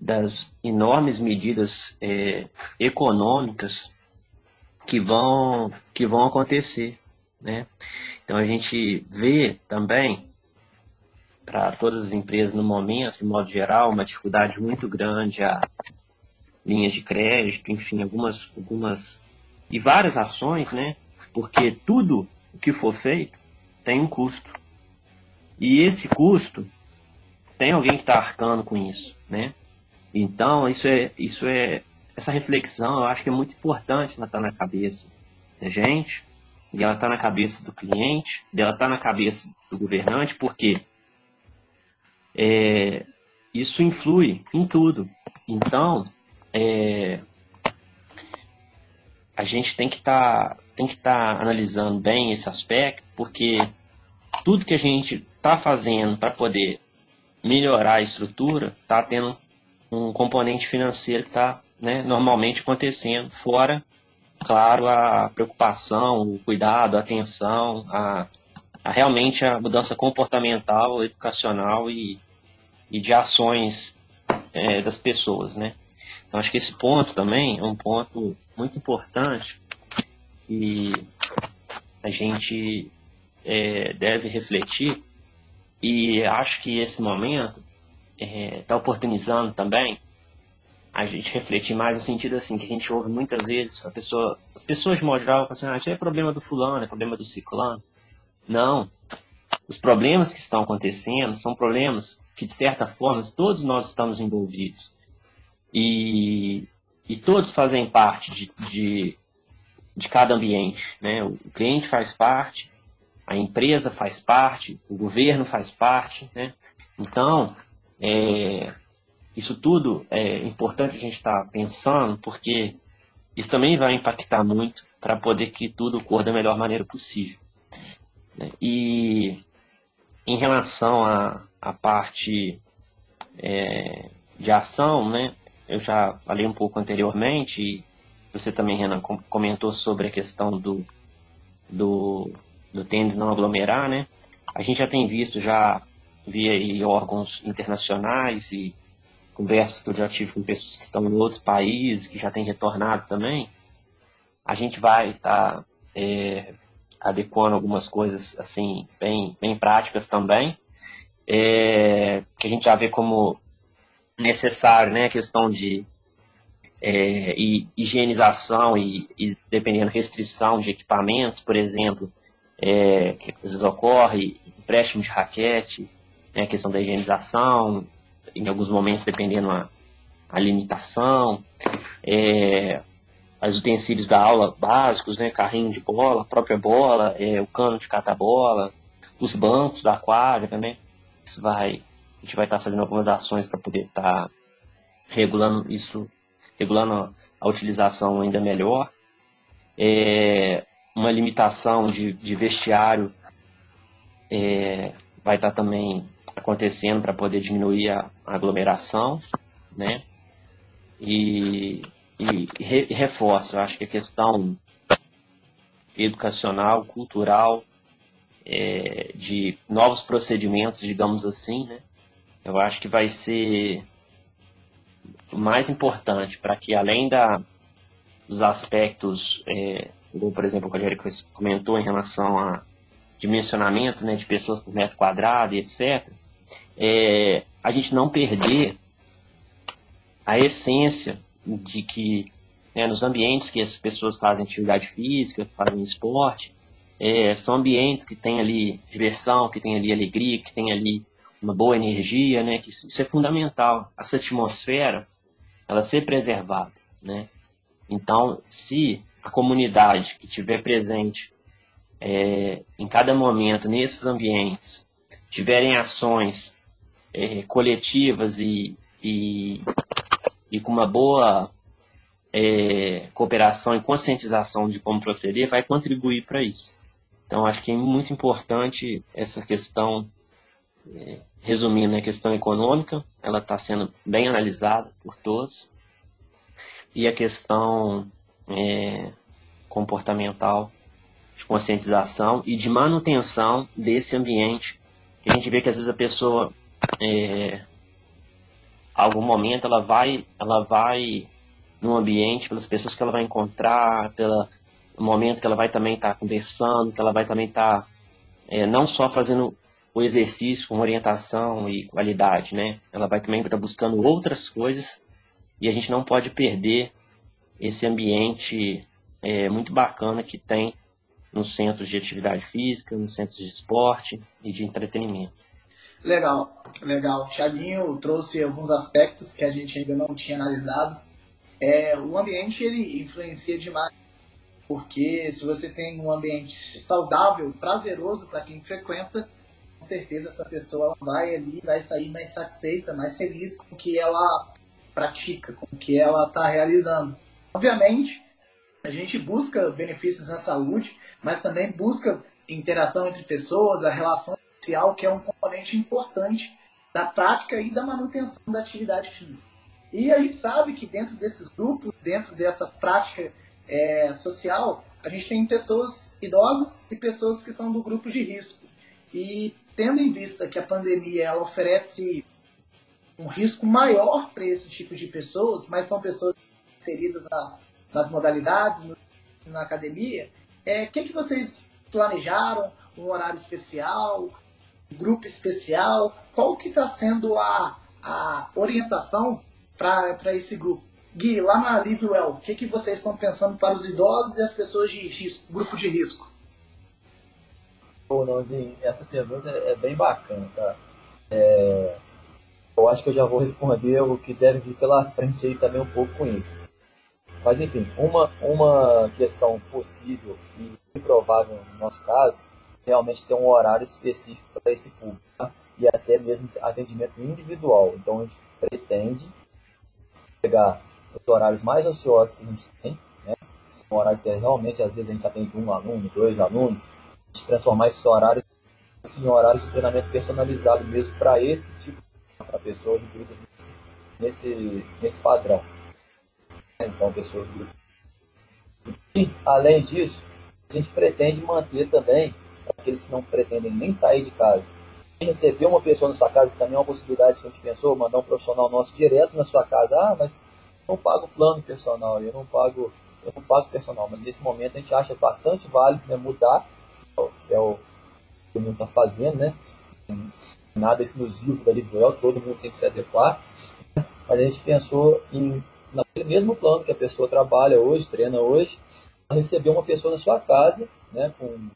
das enormes medidas é, econômicas que vão, que vão acontecer. Né? Então a gente vê também para todas as empresas no momento, de modo geral, uma dificuldade muito grande a linhas de crédito, enfim, algumas, algumas e várias ações, né? Porque tudo o que for feito tem um custo. E esse custo tem alguém que está arcando com isso, né? Então, isso é, isso é, essa reflexão eu acho que é muito importante ela estar tá na cabeça da gente, e ela está na cabeça do cliente, e ela está na cabeça do governante, porque é, isso influi em tudo. Então, é, a gente tem que estar tá, tem que estar tá analisando bem esse aspecto, porque tudo que a gente está fazendo para poder melhorar a estrutura está tendo um componente financeiro que está né, normalmente acontecendo, fora, claro, a preocupação, o cuidado, a atenção, a, a realmente a mudança comportamental, educacional e, e de ações é, das pessoas, né? Então, acho que esse ponto também é um ponto muito importante que a gente é, deve refletir e acho que esse momento está é, tá oportunizando também a gente refletir mais no sentido assim que a gente ouve muitas vezes a pessoa, as pessoas de modo geral falam assim, ah, isso é problema do fulano, é problema do ciclano. Não, os problemas que estão acontecendo são problemas que, de certa forma, todos nós estamos envolvidos. E, e todos fazem parte de, de, de cada ambiente. Né? O cliente faz parte, a empresa faz parte, o governo faz parte. Né? Então, é, isso tudo é importante a gente estar tá pensando, porque isso também vai impactar muito para poder que tudo ocorra da melhor maneira possível. Né? E em relação à, à parte é, de ação, né, eu já falei um pouco anteriormente, e você também, Renan, comentou sobre a questão do, do, do tênis não aglomerar, né? A gente já tem visto já via órgãos internacionais e conversas que eu já tive com pessoas que estão em outros países, que já têm retornado também, a gente vai estar tá, é, adequando algumas coisas assim bem, bem práticas também, é, que a gente já vê como necessário, né, a questão de é, higienização e, e, dependendo restrição de equipamentos, por exemplo, é, que às vezes ocorre, empréstimo de raquete, né, a questão da higienização, em alguns momentos dependendo a, a limitação, é, os utensílios da aula básicos, né, carrinho de bola, própria bola, é, o cano de cata-bola, os bancos da quadra. Né, isso vai, a gente vai estar tá fazendo algumas ações para poder estar tá regulando isso, regulando a utilização ainda melhor. É, uma limitação de, de vestiário é, vai estar tá também acontecendo para poder diminuir a aglomeração, né? E, e, e reforço, acho que a questão educacional, cultural, é, de novos procedimentos, digamos assim, né? Eu acho que vai ser mais importante para que além da, dos aspectos, é, como por exemplo o Rogério comentou em relação a dimensionamento né, de pessoas por metro quadrado e etc., é, a gente não perder a essência de que né, nos ambientes que as pessoas fazem atividade física, fazem esporte, é, são ambientes que tem ali diversão, que tem ali alegria, que tem ali uma boa energia, né? Que isso é fundamental. Essa atmosfera, ela ser preservada, né? Então, se a comunidade que estiver presente é, em cada momento nesses ambientes tiverem ações é, coletivas e, e, e, com uma boa é, cooperação e conscientização de como proceder, vai contribuir para isso. Então, acho que é muito importante essa questão, é, resumindo, a questão econômica, ela está sendo bem analisada por todos, e a questão é, comportamental de conscientização e de manutenção desse ambiente. Que a gente vê que às vezes a pessoa, é, algum momento, ela vai, ela vai no ambiente, pelas pessoas que ela vai encontrar, pelo momento que ela vai também estar tá conversando, que ela vai também estar tá, é, não só fazendo o exercício com orientação e qualidade, né? Ela vai também estar tá buscando outras coisas e a gente não pode perder esse ambiente é, muito bacana que tem nos centros de atividade física, nos centros de esporte e de entretenimento. Legal, legal. Tiaguinho trouxe alguns aspectos que a gente ainda não tinha analisado. É, o ambiente ele influencia demais, porque se você tem um ambiente saudável, prazeroso para quem frequenta, com certeza essa pessoa vai ali, vai sair mais satisfeita, mais feliz com o que ela pratica, com o que ela está realizando. Obviamente, a gente busca benefícios na saúde, mas também busca interação entre pessoas, a relação social, que é um componente importante da prática e da manutenção da atividade física. E a gente sabe que dentro desses grupos, dentro dessa prática é, social, a gente tem pessoas idosas e pessoas que são do grupo de risco. E tendo em vista que a pandemia ela oferece um risco maior para esse tipo de pessoas, mas são pessoas inseridas na nas modalidades, na academia, o é, que, que vocês planejaram? Um horário especial? Grupo especial? Qual que está sendo a, a orientação para esse grupo? Gui, lá na Livewell, o que, que vocês estão pensando para os idosos e as pessoas de risco, grupo de risco? Pô, Nãozinho, essa pergunta é bem bacana, tá? É, eu acho que eu já vou responder o que deve vir pela frente aí também um pouco com isso. Mas enfim, uma, uma questão possível e provável no nosso caso, realmente ter um horário específico para esse público tá? e até mesmo atendimento individual. Então a gente pretende pegar os horários mais ociosos que a gente tem, né? são horários que realmente às vezes a gente atende um aluno, dois alunos, a gente transformar esses horários em horários de treinamento personalizado mesmo para esse tipo, para pessoas nesse, nesse padrão então pessoas do grupo. E, além disso, a gente pretende manter também, aqueles que não pretendem nem sair de casa, receber uma pessoa na sua casa, que também é uma possibilidade que a gente pensou, mandar um profissional nosso direto na sua casa. Ah, mas eu não pago plano personal, eu não pago, eu não pago personal. Mas nesse momento a gente acha bastante válido né, mudar, que é o que o mundo está fazendo, né? Nada exclusivo da Livroel, todo mundo tem que se adequar. Mas a gente pensou em naquele mesmo plano que a pessoa trabalha hoje, treina hoje, receber uma pessoa na sua casa, né, com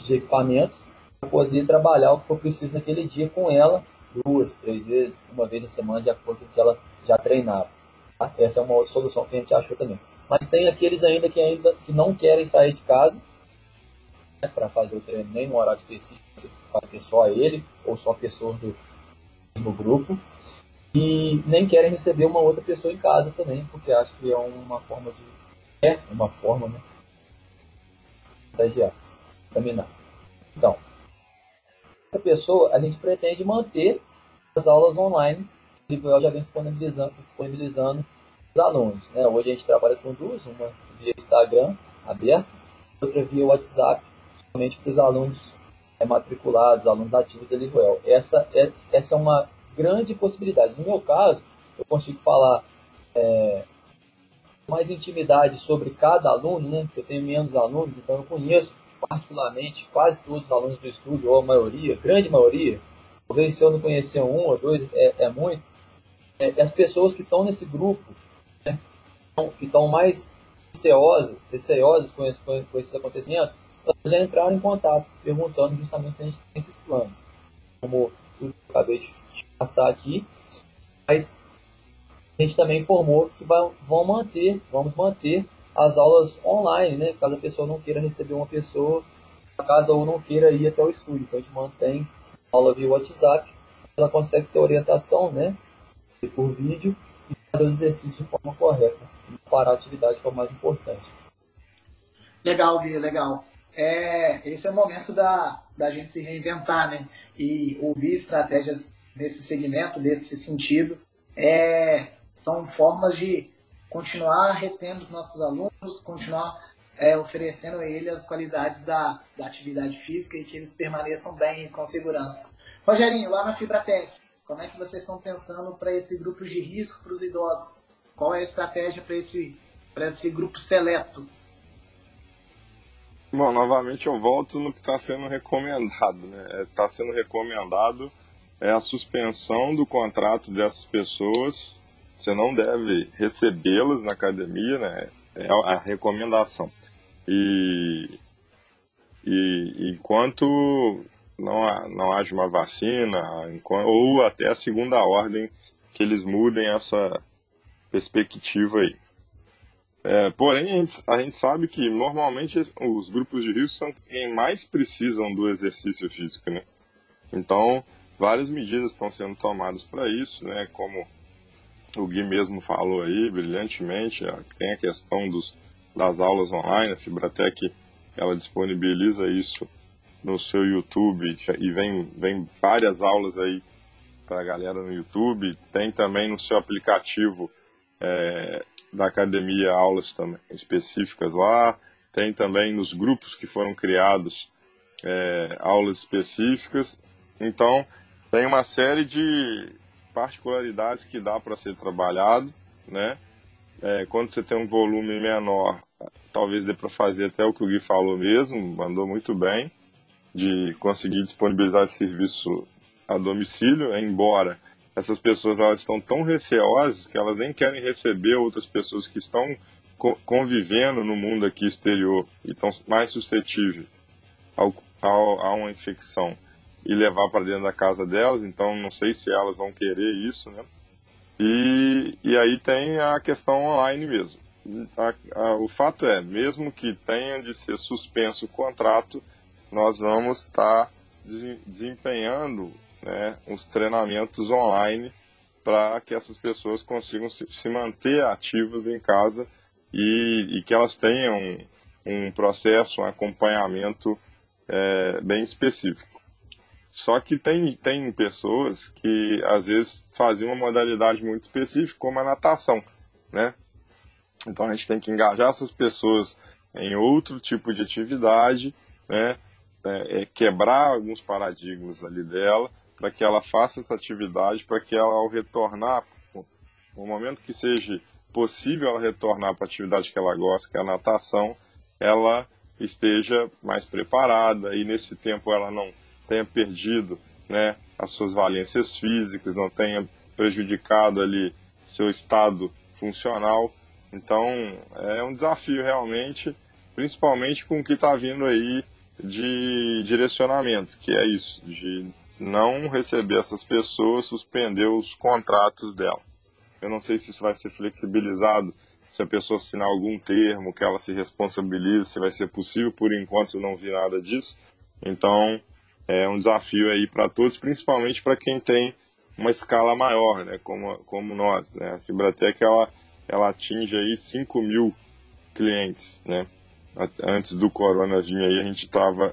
de equipamento, para poder trabalhar o que for preciso naquele dia com ela, duas, três vezes, uma vez na semana, de acordo com o que ela já treinava. Tá? Essa é uma outra solução que a gente achou também. Mas tem aqueles ainda que ainda que não querem sair de casa né, para fazer o treino nem no horário específico, para ter só ele ou só pessoas do mesmo grupo e nem querem receber uma outra pessoa em casa também, porque acham que é uma forma de. É uma forma, né? Contagiar, contaminar. Então, essa pessoa, a gente pretende manter as aulas online que o já vem disponibilizando, disponibilizando os alunos. Né? Hoje a gente trabalha com duas, uma via Instagram aberto, outra via WhatsApp, somente para os alunos é, matriculados, alunos ativos da Livewell. Essa, essa é uma grande possibilidade. No meu caso, eu consigo falar é, mais intimidade sobre cada aluno, né? Eu tenho menos alunos, então eu conheço particularmente quase todos os alunos do estúdio, ou a maioria, grande maioria. Talvez se eu não conhecer um ou dois, é, é muito. É, as pessoas que estão nesse grupo, né? que estão mais receosas, receosas com, esse, com esses acontecimentos, elas já entraram em contato, perguntando justamente se a gente tem esses planos. Como eu acabei de passar aqui, mas a gente também informou que vai, vão manter, vamos manter as aulas online, né? Caso a pessoa não queira receber uma pessoa a casa ou não queira ir até o estúdio. Então a gente mantém aula via WhatsApp, ela consegue ter orientação, né? Por vídeo e fazer os exercícios de forma correta. E parar a atividade que é o mais importante. Legal, Gui, legal. É, esse é o momento da, da gente se reinventar, né? E ouvir estratégias nesse segmento, nesse sentido. É, são formas de continuar retendo os nossos alunos, continuar é, oferecendo a eles as qualidades da, da atividade física e que eles permaneçam bem e com segurança. Rogerinho, lá na Fibratec, como é que vocês estão pensando para esse grupo de risco para os idosos? Qual é a estratégia para esse, esse grupo seleto? Bom, novamente eu volto no que está sendo recomendado. Está né? Tá sendo recomendado é a suspensão do contrato dessas pessoas você não deve recebê-las na academia, né? É a recomendação. E, e enquanto não, não haja uma vacina, ou até a segunda ordem, que eles mudem essa perspectiva aí. É, porém, a gente, a gente, sabe que normalmente os grupos de risco são quem mais precisam do exercício físico, né? Então, várias medidas estão sendo tomadas para isso, né? Como o Gui mesmo falou aí brilhantemente, tem a questão dos, das aulas online, a Fibratec ela disponibiliza isso no seu YouTube e vem, vem várias aulas aí para a galera no YouTube, tem também no seu aplicativo é, da academia aulas também específicas lá, tem também nos grupos que foram criados é, aulas específicas, então tem uma série de, particularidades que dá para ser trabalhado, né? É, quando você tem um volume menor, talvez dê para fazer até o que o Gui falou mesmo, mandou muito bem, de conseguir disponibilizar esse serviço a domicílio, embora essas pessoas elas estão tão receosas que elas nem querem receber outras pessoas que estão convivendo no mundo aqui exterior e estão mais suscetíveis ao, ao, a uma infecção e levar para dentro da casa delas, então não sei se elas vão querer isso, né? E, e aí tem a questão online mesmo. A, a, o fato é, mesmo que tenha de ser suspenso o contrato, nós vamos estar tá desempenhando né, os treinamentos online para que essas pessoas consigam se, se manter ativas em casa e, e, que elas tenham um, um processo, um acompanhamento é, bem específico. Só que tem, tem pessoas que às vezes fazem uma modalidade muito específica, como a natação, né? Então a gente tem que engajar essas pessoas em outro tipo de atividade, né? É, é quebrar alguns paradigmas ali dela, para que ela faça essa atividade, para que ela, ao retornar, no momento que seja possível ela retornar para a atividade que ela gosta, que é a natação, ela esteja mais preparada e nesse tempo ela não tenha perdido né, as suas valências físicas, não tenha prejudicado ali seu estado funcional. Então é um desafio realmente, principalmente com o que está vindo aí de direcionamento, que é isso, de não receber essas pessoas, suspender os contratos dela. Eu não sei se isso vai ser flexibilizado, se a pessoa assinar algum termo, que ela se responsabilize, se vai ser possível, por enquanto eu não vi nada disso. Então, é um desafio aí para todos, principalmente para quem tem uma escala maior, né, como, como nós. Né? A Fibratec ela, ela atinge aí 5 mil clientes. Né? Antes do corona vir aí, a gente estava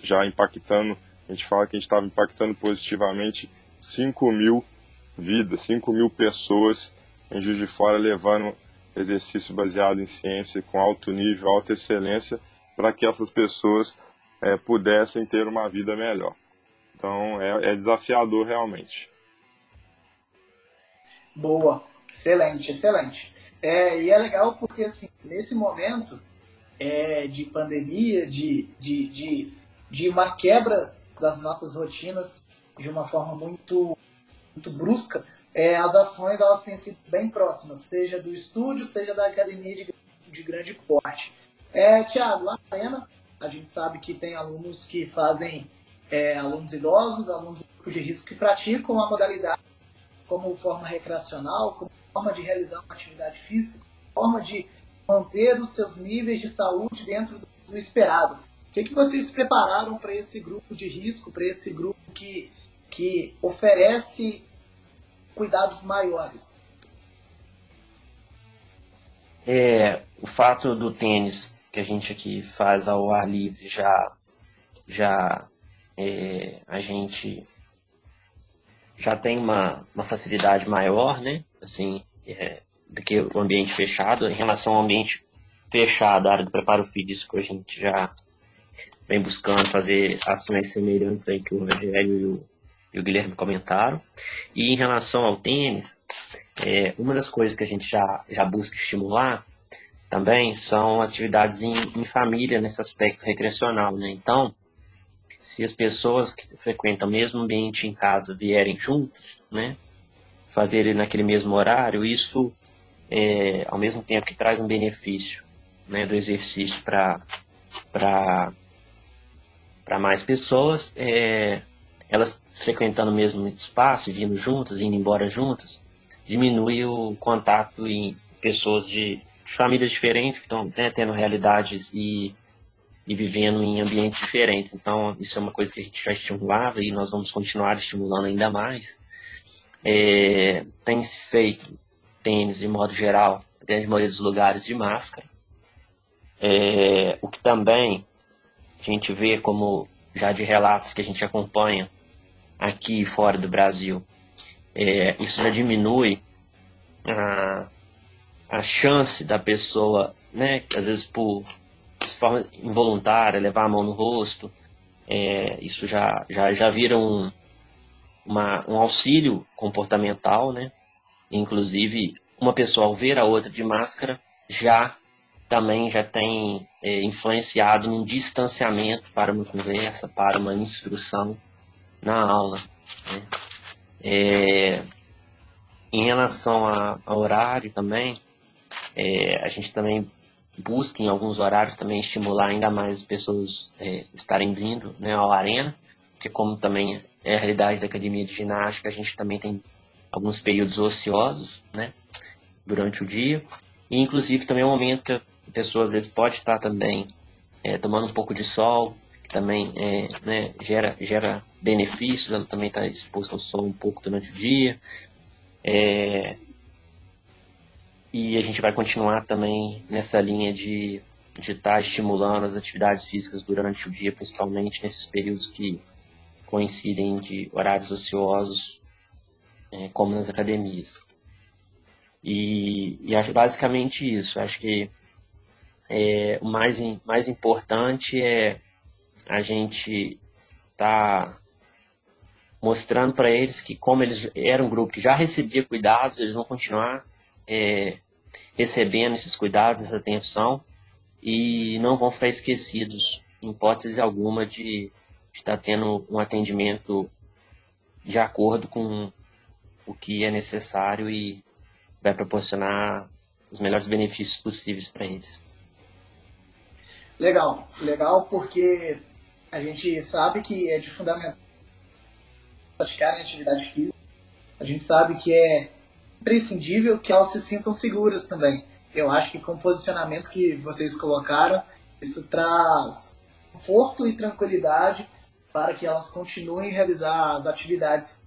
já impactando a gente fala que a gente estava impactando positivamente 5 mil vidas, 5 mil pessoas em Juiz de Fora levando exercício baseado em ciência com alto nível, alta excelência, para que essas pessoas é, pudessem ter uma vida melhor. Então é, é desafiador realmente. Boa, excelente, excelente. É, e é legal porque assim, nesse momento é, de pandemia, de, de, de, de uma quebra das nossas rotinas de uma forma muito, muito brusca, é, as ações elas têm sido bem próximas, seja do estúdio, seja da academia de, de grande porte. É, Tiago, lá na Arena, a gente sabe que tem alunos que fazem, é, alunos idosos, alunos de risco que praticam a modalidade como forma recreacional, como forma de realizar uma atividade física, forma de manter os seus níveis de saúde dentro do, do esperado. O que, que vocês prepararam para esse grupo de risco, para esse grupo que, que oferece cuidados maiores? É, o fato do tênis que a gente aqui faz ao ar livre já, já é, a gente já tem uma, uma facilidade maior, né? Assim, é, do que o ambiente fechado. Em relação ao ambiente fechado, a área do preparo físico, a gente já vem buscando fazer ações semelhantes aí que o Rogério e o, e o Guilherme comentaram. E em relação ao tênis, é, uma das coisas que a gente já, já busca estimular também são atividades em, em família nesse aspecto recreacional. Né? Então, se as pessoas que frequentam o mesmo ambiente em casa vierem juntas, né, fazerem naquele mesmo horário, isso, é, ao mesmo tempo que traz um benefício né, do exercício para mais pessoas, é, elas frequentando o mesmo espaço, vindo juntas, indo embora juntas, diminui o contato em pessoas de, famílias diferentes que estão né, tendo realidades e, e vivendo em ambientes diferentes. Então, isso é uma coisa que a gente já estimulava e nós vamos continuar estimulando ainda mais. É, tem se feito tênis, de modo geral, dentro de maioria dos lugares, de máscara. É, o que também a gente vê como já de relatos que a gente acompanha aqui e fora do Brasil, é, isso já diminui a, a chance da pessoa, né, às vezes por forma involuntária, levar a mão no rosto, é, isso já, já, já vira um, uma, um auxílio comportamental, né? Inclusive, uma pessoa ao ver a outra de máscara já também já tem é, influenciado num distanciamento para uma conversa, para uma instrução na aula. Né? É, em relação a, a horário também, é, a gente também busca em alguns horários também estimular ainda mais as pessoas é, estarem vindo né, ao arena, porque como também é a realidade da academia de ginástica, a gente também tem alguns períodos ociosos, né, durante o dia, e inclusive também é um momento que a pessoa às vezes pode estar também é, tomando um pouco de sol, que também é, né, gera, gera benefícios, ela também está exposta ao sol um pouco durante o dia. É, e a gente vai continuar também nessa linha de de estar tá estimulando as atividades físicas durante o dia, principalmente nesses períodos que coincidem de horários ociosos, é, como nas academias. E, e acho basicamente isso. Acho que é, o mais, mais importante é a gente estar tá mostrando para eles que como eles eram um grupo que já recebia cuidados, eles vão continuar é, recebendo esses cuidados, essa atenção e não vão ficar esquecidos, em hipótese alguma, de estar tá tendo um atendimento de acordo com o que é necessário e vai proporcionar os melhores benefícios possíveis para eles. Legal, legal porque a gente sabe que é de fundamental praticarem atividade física. A gente sabe que é imprescindível que elas se sintam seguras também. Eu acho que com o posicionamento que vocês colocaram, isso traz conforto e tranquilidade para que elas continuem a realizar as atividades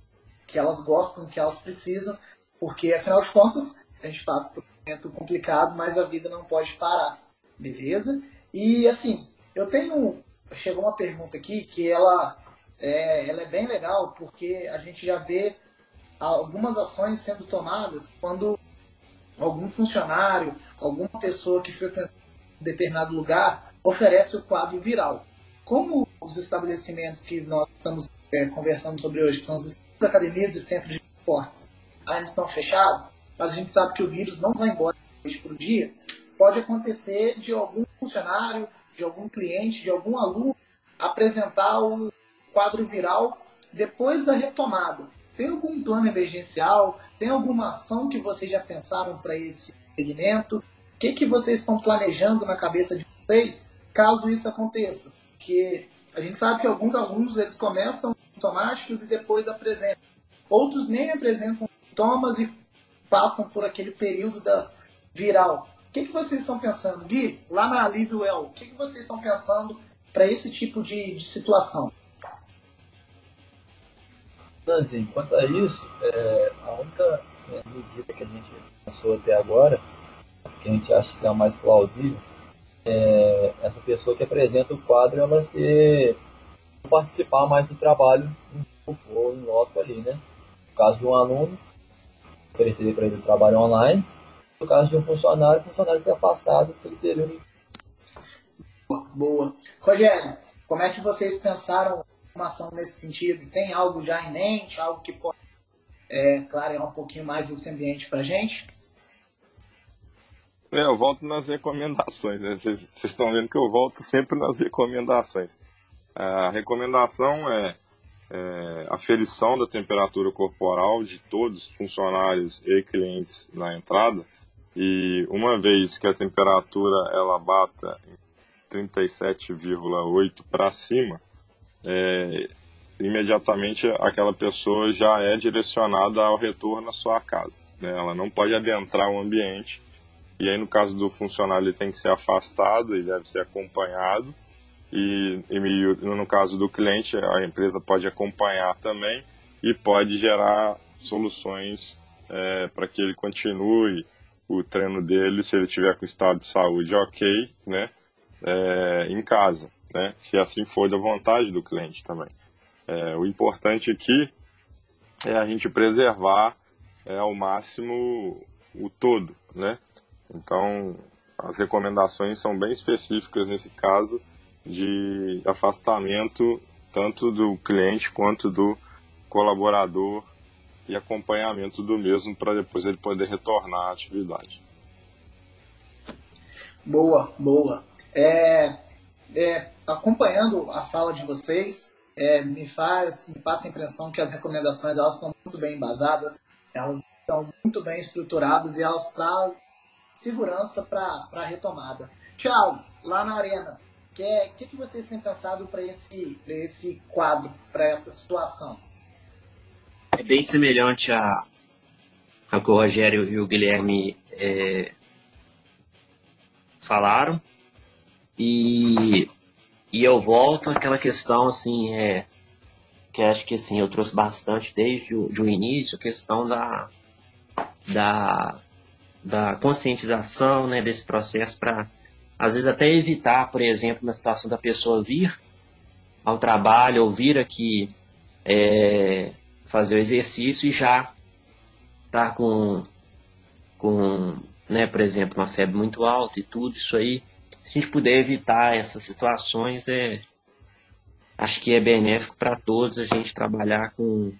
que elas gostam, que elas precisam, porque afinal de contas a gente passa por um momento complicado, mas a vida não pode parar, beleza? E assim, eu tenho chegou uma pergunta aqui que ela é, ela é bem legal porque a gente já vê algumas ações sendo tomadas quando algum funcionário, alguma pessoa que frequenta determinado lugar oferece o quadro viral. Como os estabelecimentos que nós estamos é, conversando sobre hoje, que são as academias e centros de esportes, ainda estão fechados, mas a gente sabe que o vírus não vai embora hoje por dia, pode acontecer de algum funcionário, de algum cliente, de algum aluno apresentar o quadro viral depois da retomada. Tem algum plano emergencial? Tem alguma ação que vocês já pensaram para esse segmento? O que, que vocês estão planejando na cabeça de vocês caso isso aconteça? Porque a gente sabe que alguns alunos eles começam sintomáticos e depois apresentam. Outros nem apresentam sintomas e passam por aquele período da viral. O que, que vocês estão pensando? Gui, lá na Alívio El, o que, que vocês estão pensando para esse tipo de, de situação? Assim, quanto a isso, é, a única né, medida que a gente pensou até agora, que a gente acha ser a mais plausível, é essa pessoa que apresenta o quadro ela ser participar mais do trabalho em grupo ou em loco ali, né? No caso de um aluno, oferecer para ele o trabalho online. No caso de um funcionário, o funcionário ser afastado pelo período. Boa. Rogério, como é que vocês pensaram informação nesse sentido? Tem algo já em mente, algo que pode é, clarear um pouquinho mais esse ambiente para a gente? É, eu volto nas recomendações. Né? Vocês estão vendo que eu volto sempre nas recomendações. A recomendação é, é aferição da temperatura corporal de todos os funcionários e clientes na entrada. E uma vez que a temperatura ela bata em 37,8 para cima, é, imediatamente aquela pessoa já é direcionada ao retorno à sua casa. Né? Ela não pode adentrar o ambiente. E aí, no caso do funcionário, ele tem que ser afastado e deve ser acompanhado. E, e no caso do cliente, a empresa pode acompanhar também e pode gerar soluções é, para que ele continue o treino dele, se ele tiver com estado de saúde ok, né, é, em casa né? se assim for da vontade do cliente também. É, o importante aqui é a gente preservar é, ao máximo o todo, né? Então, as recomendações são bem específicas nesse caso de afastamento tanto do cliente quanto do colaborador e acompanhamento do mesmo para depois ele poder retornar à atividade. Boa, boa. É, é, acompanhando a fala de vocês, é, me faz, me passa a impressão que as recomendações elas estão muito bem embasadas, elas estão muito bem estruturadas e elas trazem segurança para a retomada. Tiago, lá na arena, o que, que, que, vocês têm pensado para esse, esse quadro, para essa situação? É bem semelhante a, ao que o Rogério e o Guilherme é, falaram. E, e eu volto àquela questão, assim, é, que acho que assim, eu trouxe bastante desde o, de o início, a questão da, da, da conscientização né, desse processo para, às vezes, até evitar, por exemplo, na situação da pessoa vir ao trabalho ou vir aqui é, fazer o exercício e já estar tá com, com né, por exemplo, uma febre muito alta e tudo, isso aí a gente puder evitar essas situações, é, acho que é benéfico para todos a gente trabalhar com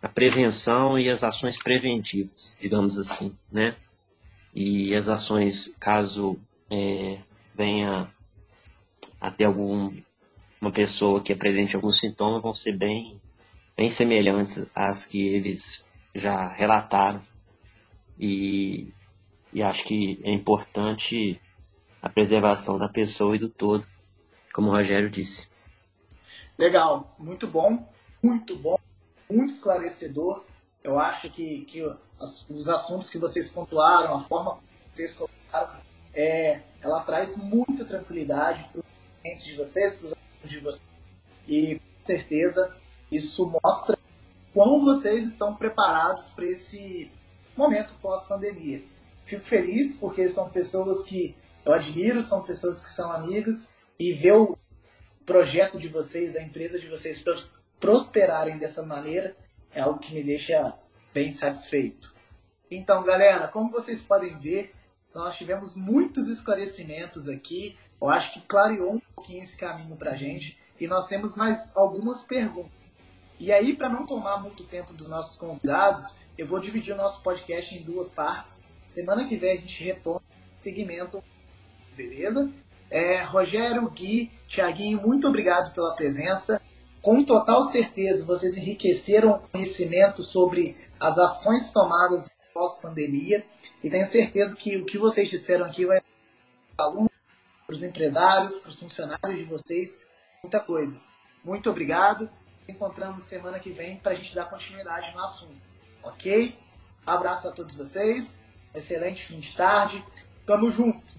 a prevenção e as ações preventivas, digamos assim, né? E as ações, caso é, venha até algum uma pessoa que apresente algum sintoma, vão ser bem, bem semelhantes às que eles já relataram. E, e acho que é importante a preservação da pessoa e do todo, como o Rogério disse. Legal, muito bom, muito bom, muito esclarecedor. Eu acho que, que os assuntos que vocês pontuaram, a forma que vocês colocaram, é, ela traz muita tranquilidade para os clientes de vocês, para os alunos de vocês. E com certeza isso mostra como vocês estão preparados para esse momento pós-pandemia. Fico feliz porque são pessoas que eu admiro, são pessoas que são amigos e ver o projeto de vocês, a empresa de vocês prosperarem dessa maneira é algo que me deixa bem satisfeito. Então, galera, como vocês podem ver, nós tivemos muitos esclarecimentos aqui. Eu acho que clareou um pouquinho esse caminho para gente. E nós temos mais algumas perguntas. E aí, para não tomar muito tempo dos nossos convidados, eu vou dividir o nosso podcast em duas partes. Semana que vem a gente retoma o segmento, beleza? É, Rogério, Gui, Tiaguinho, muito obrigado pela presença. Com total certeza, vocês enriqueceram o conhecimento sobre as ações tomadas pós-pandemia e tenho certeza que o que vocês disseram aqui vai para os alunos, para os empresários, para os funcionários de vocês, muita coisa. Muito obrigado. Encontramos semana que vem para a gente dar continuidade no assunto. Ok? Abraço a todos vocês. Excelente fim de tarde. Tamo junto.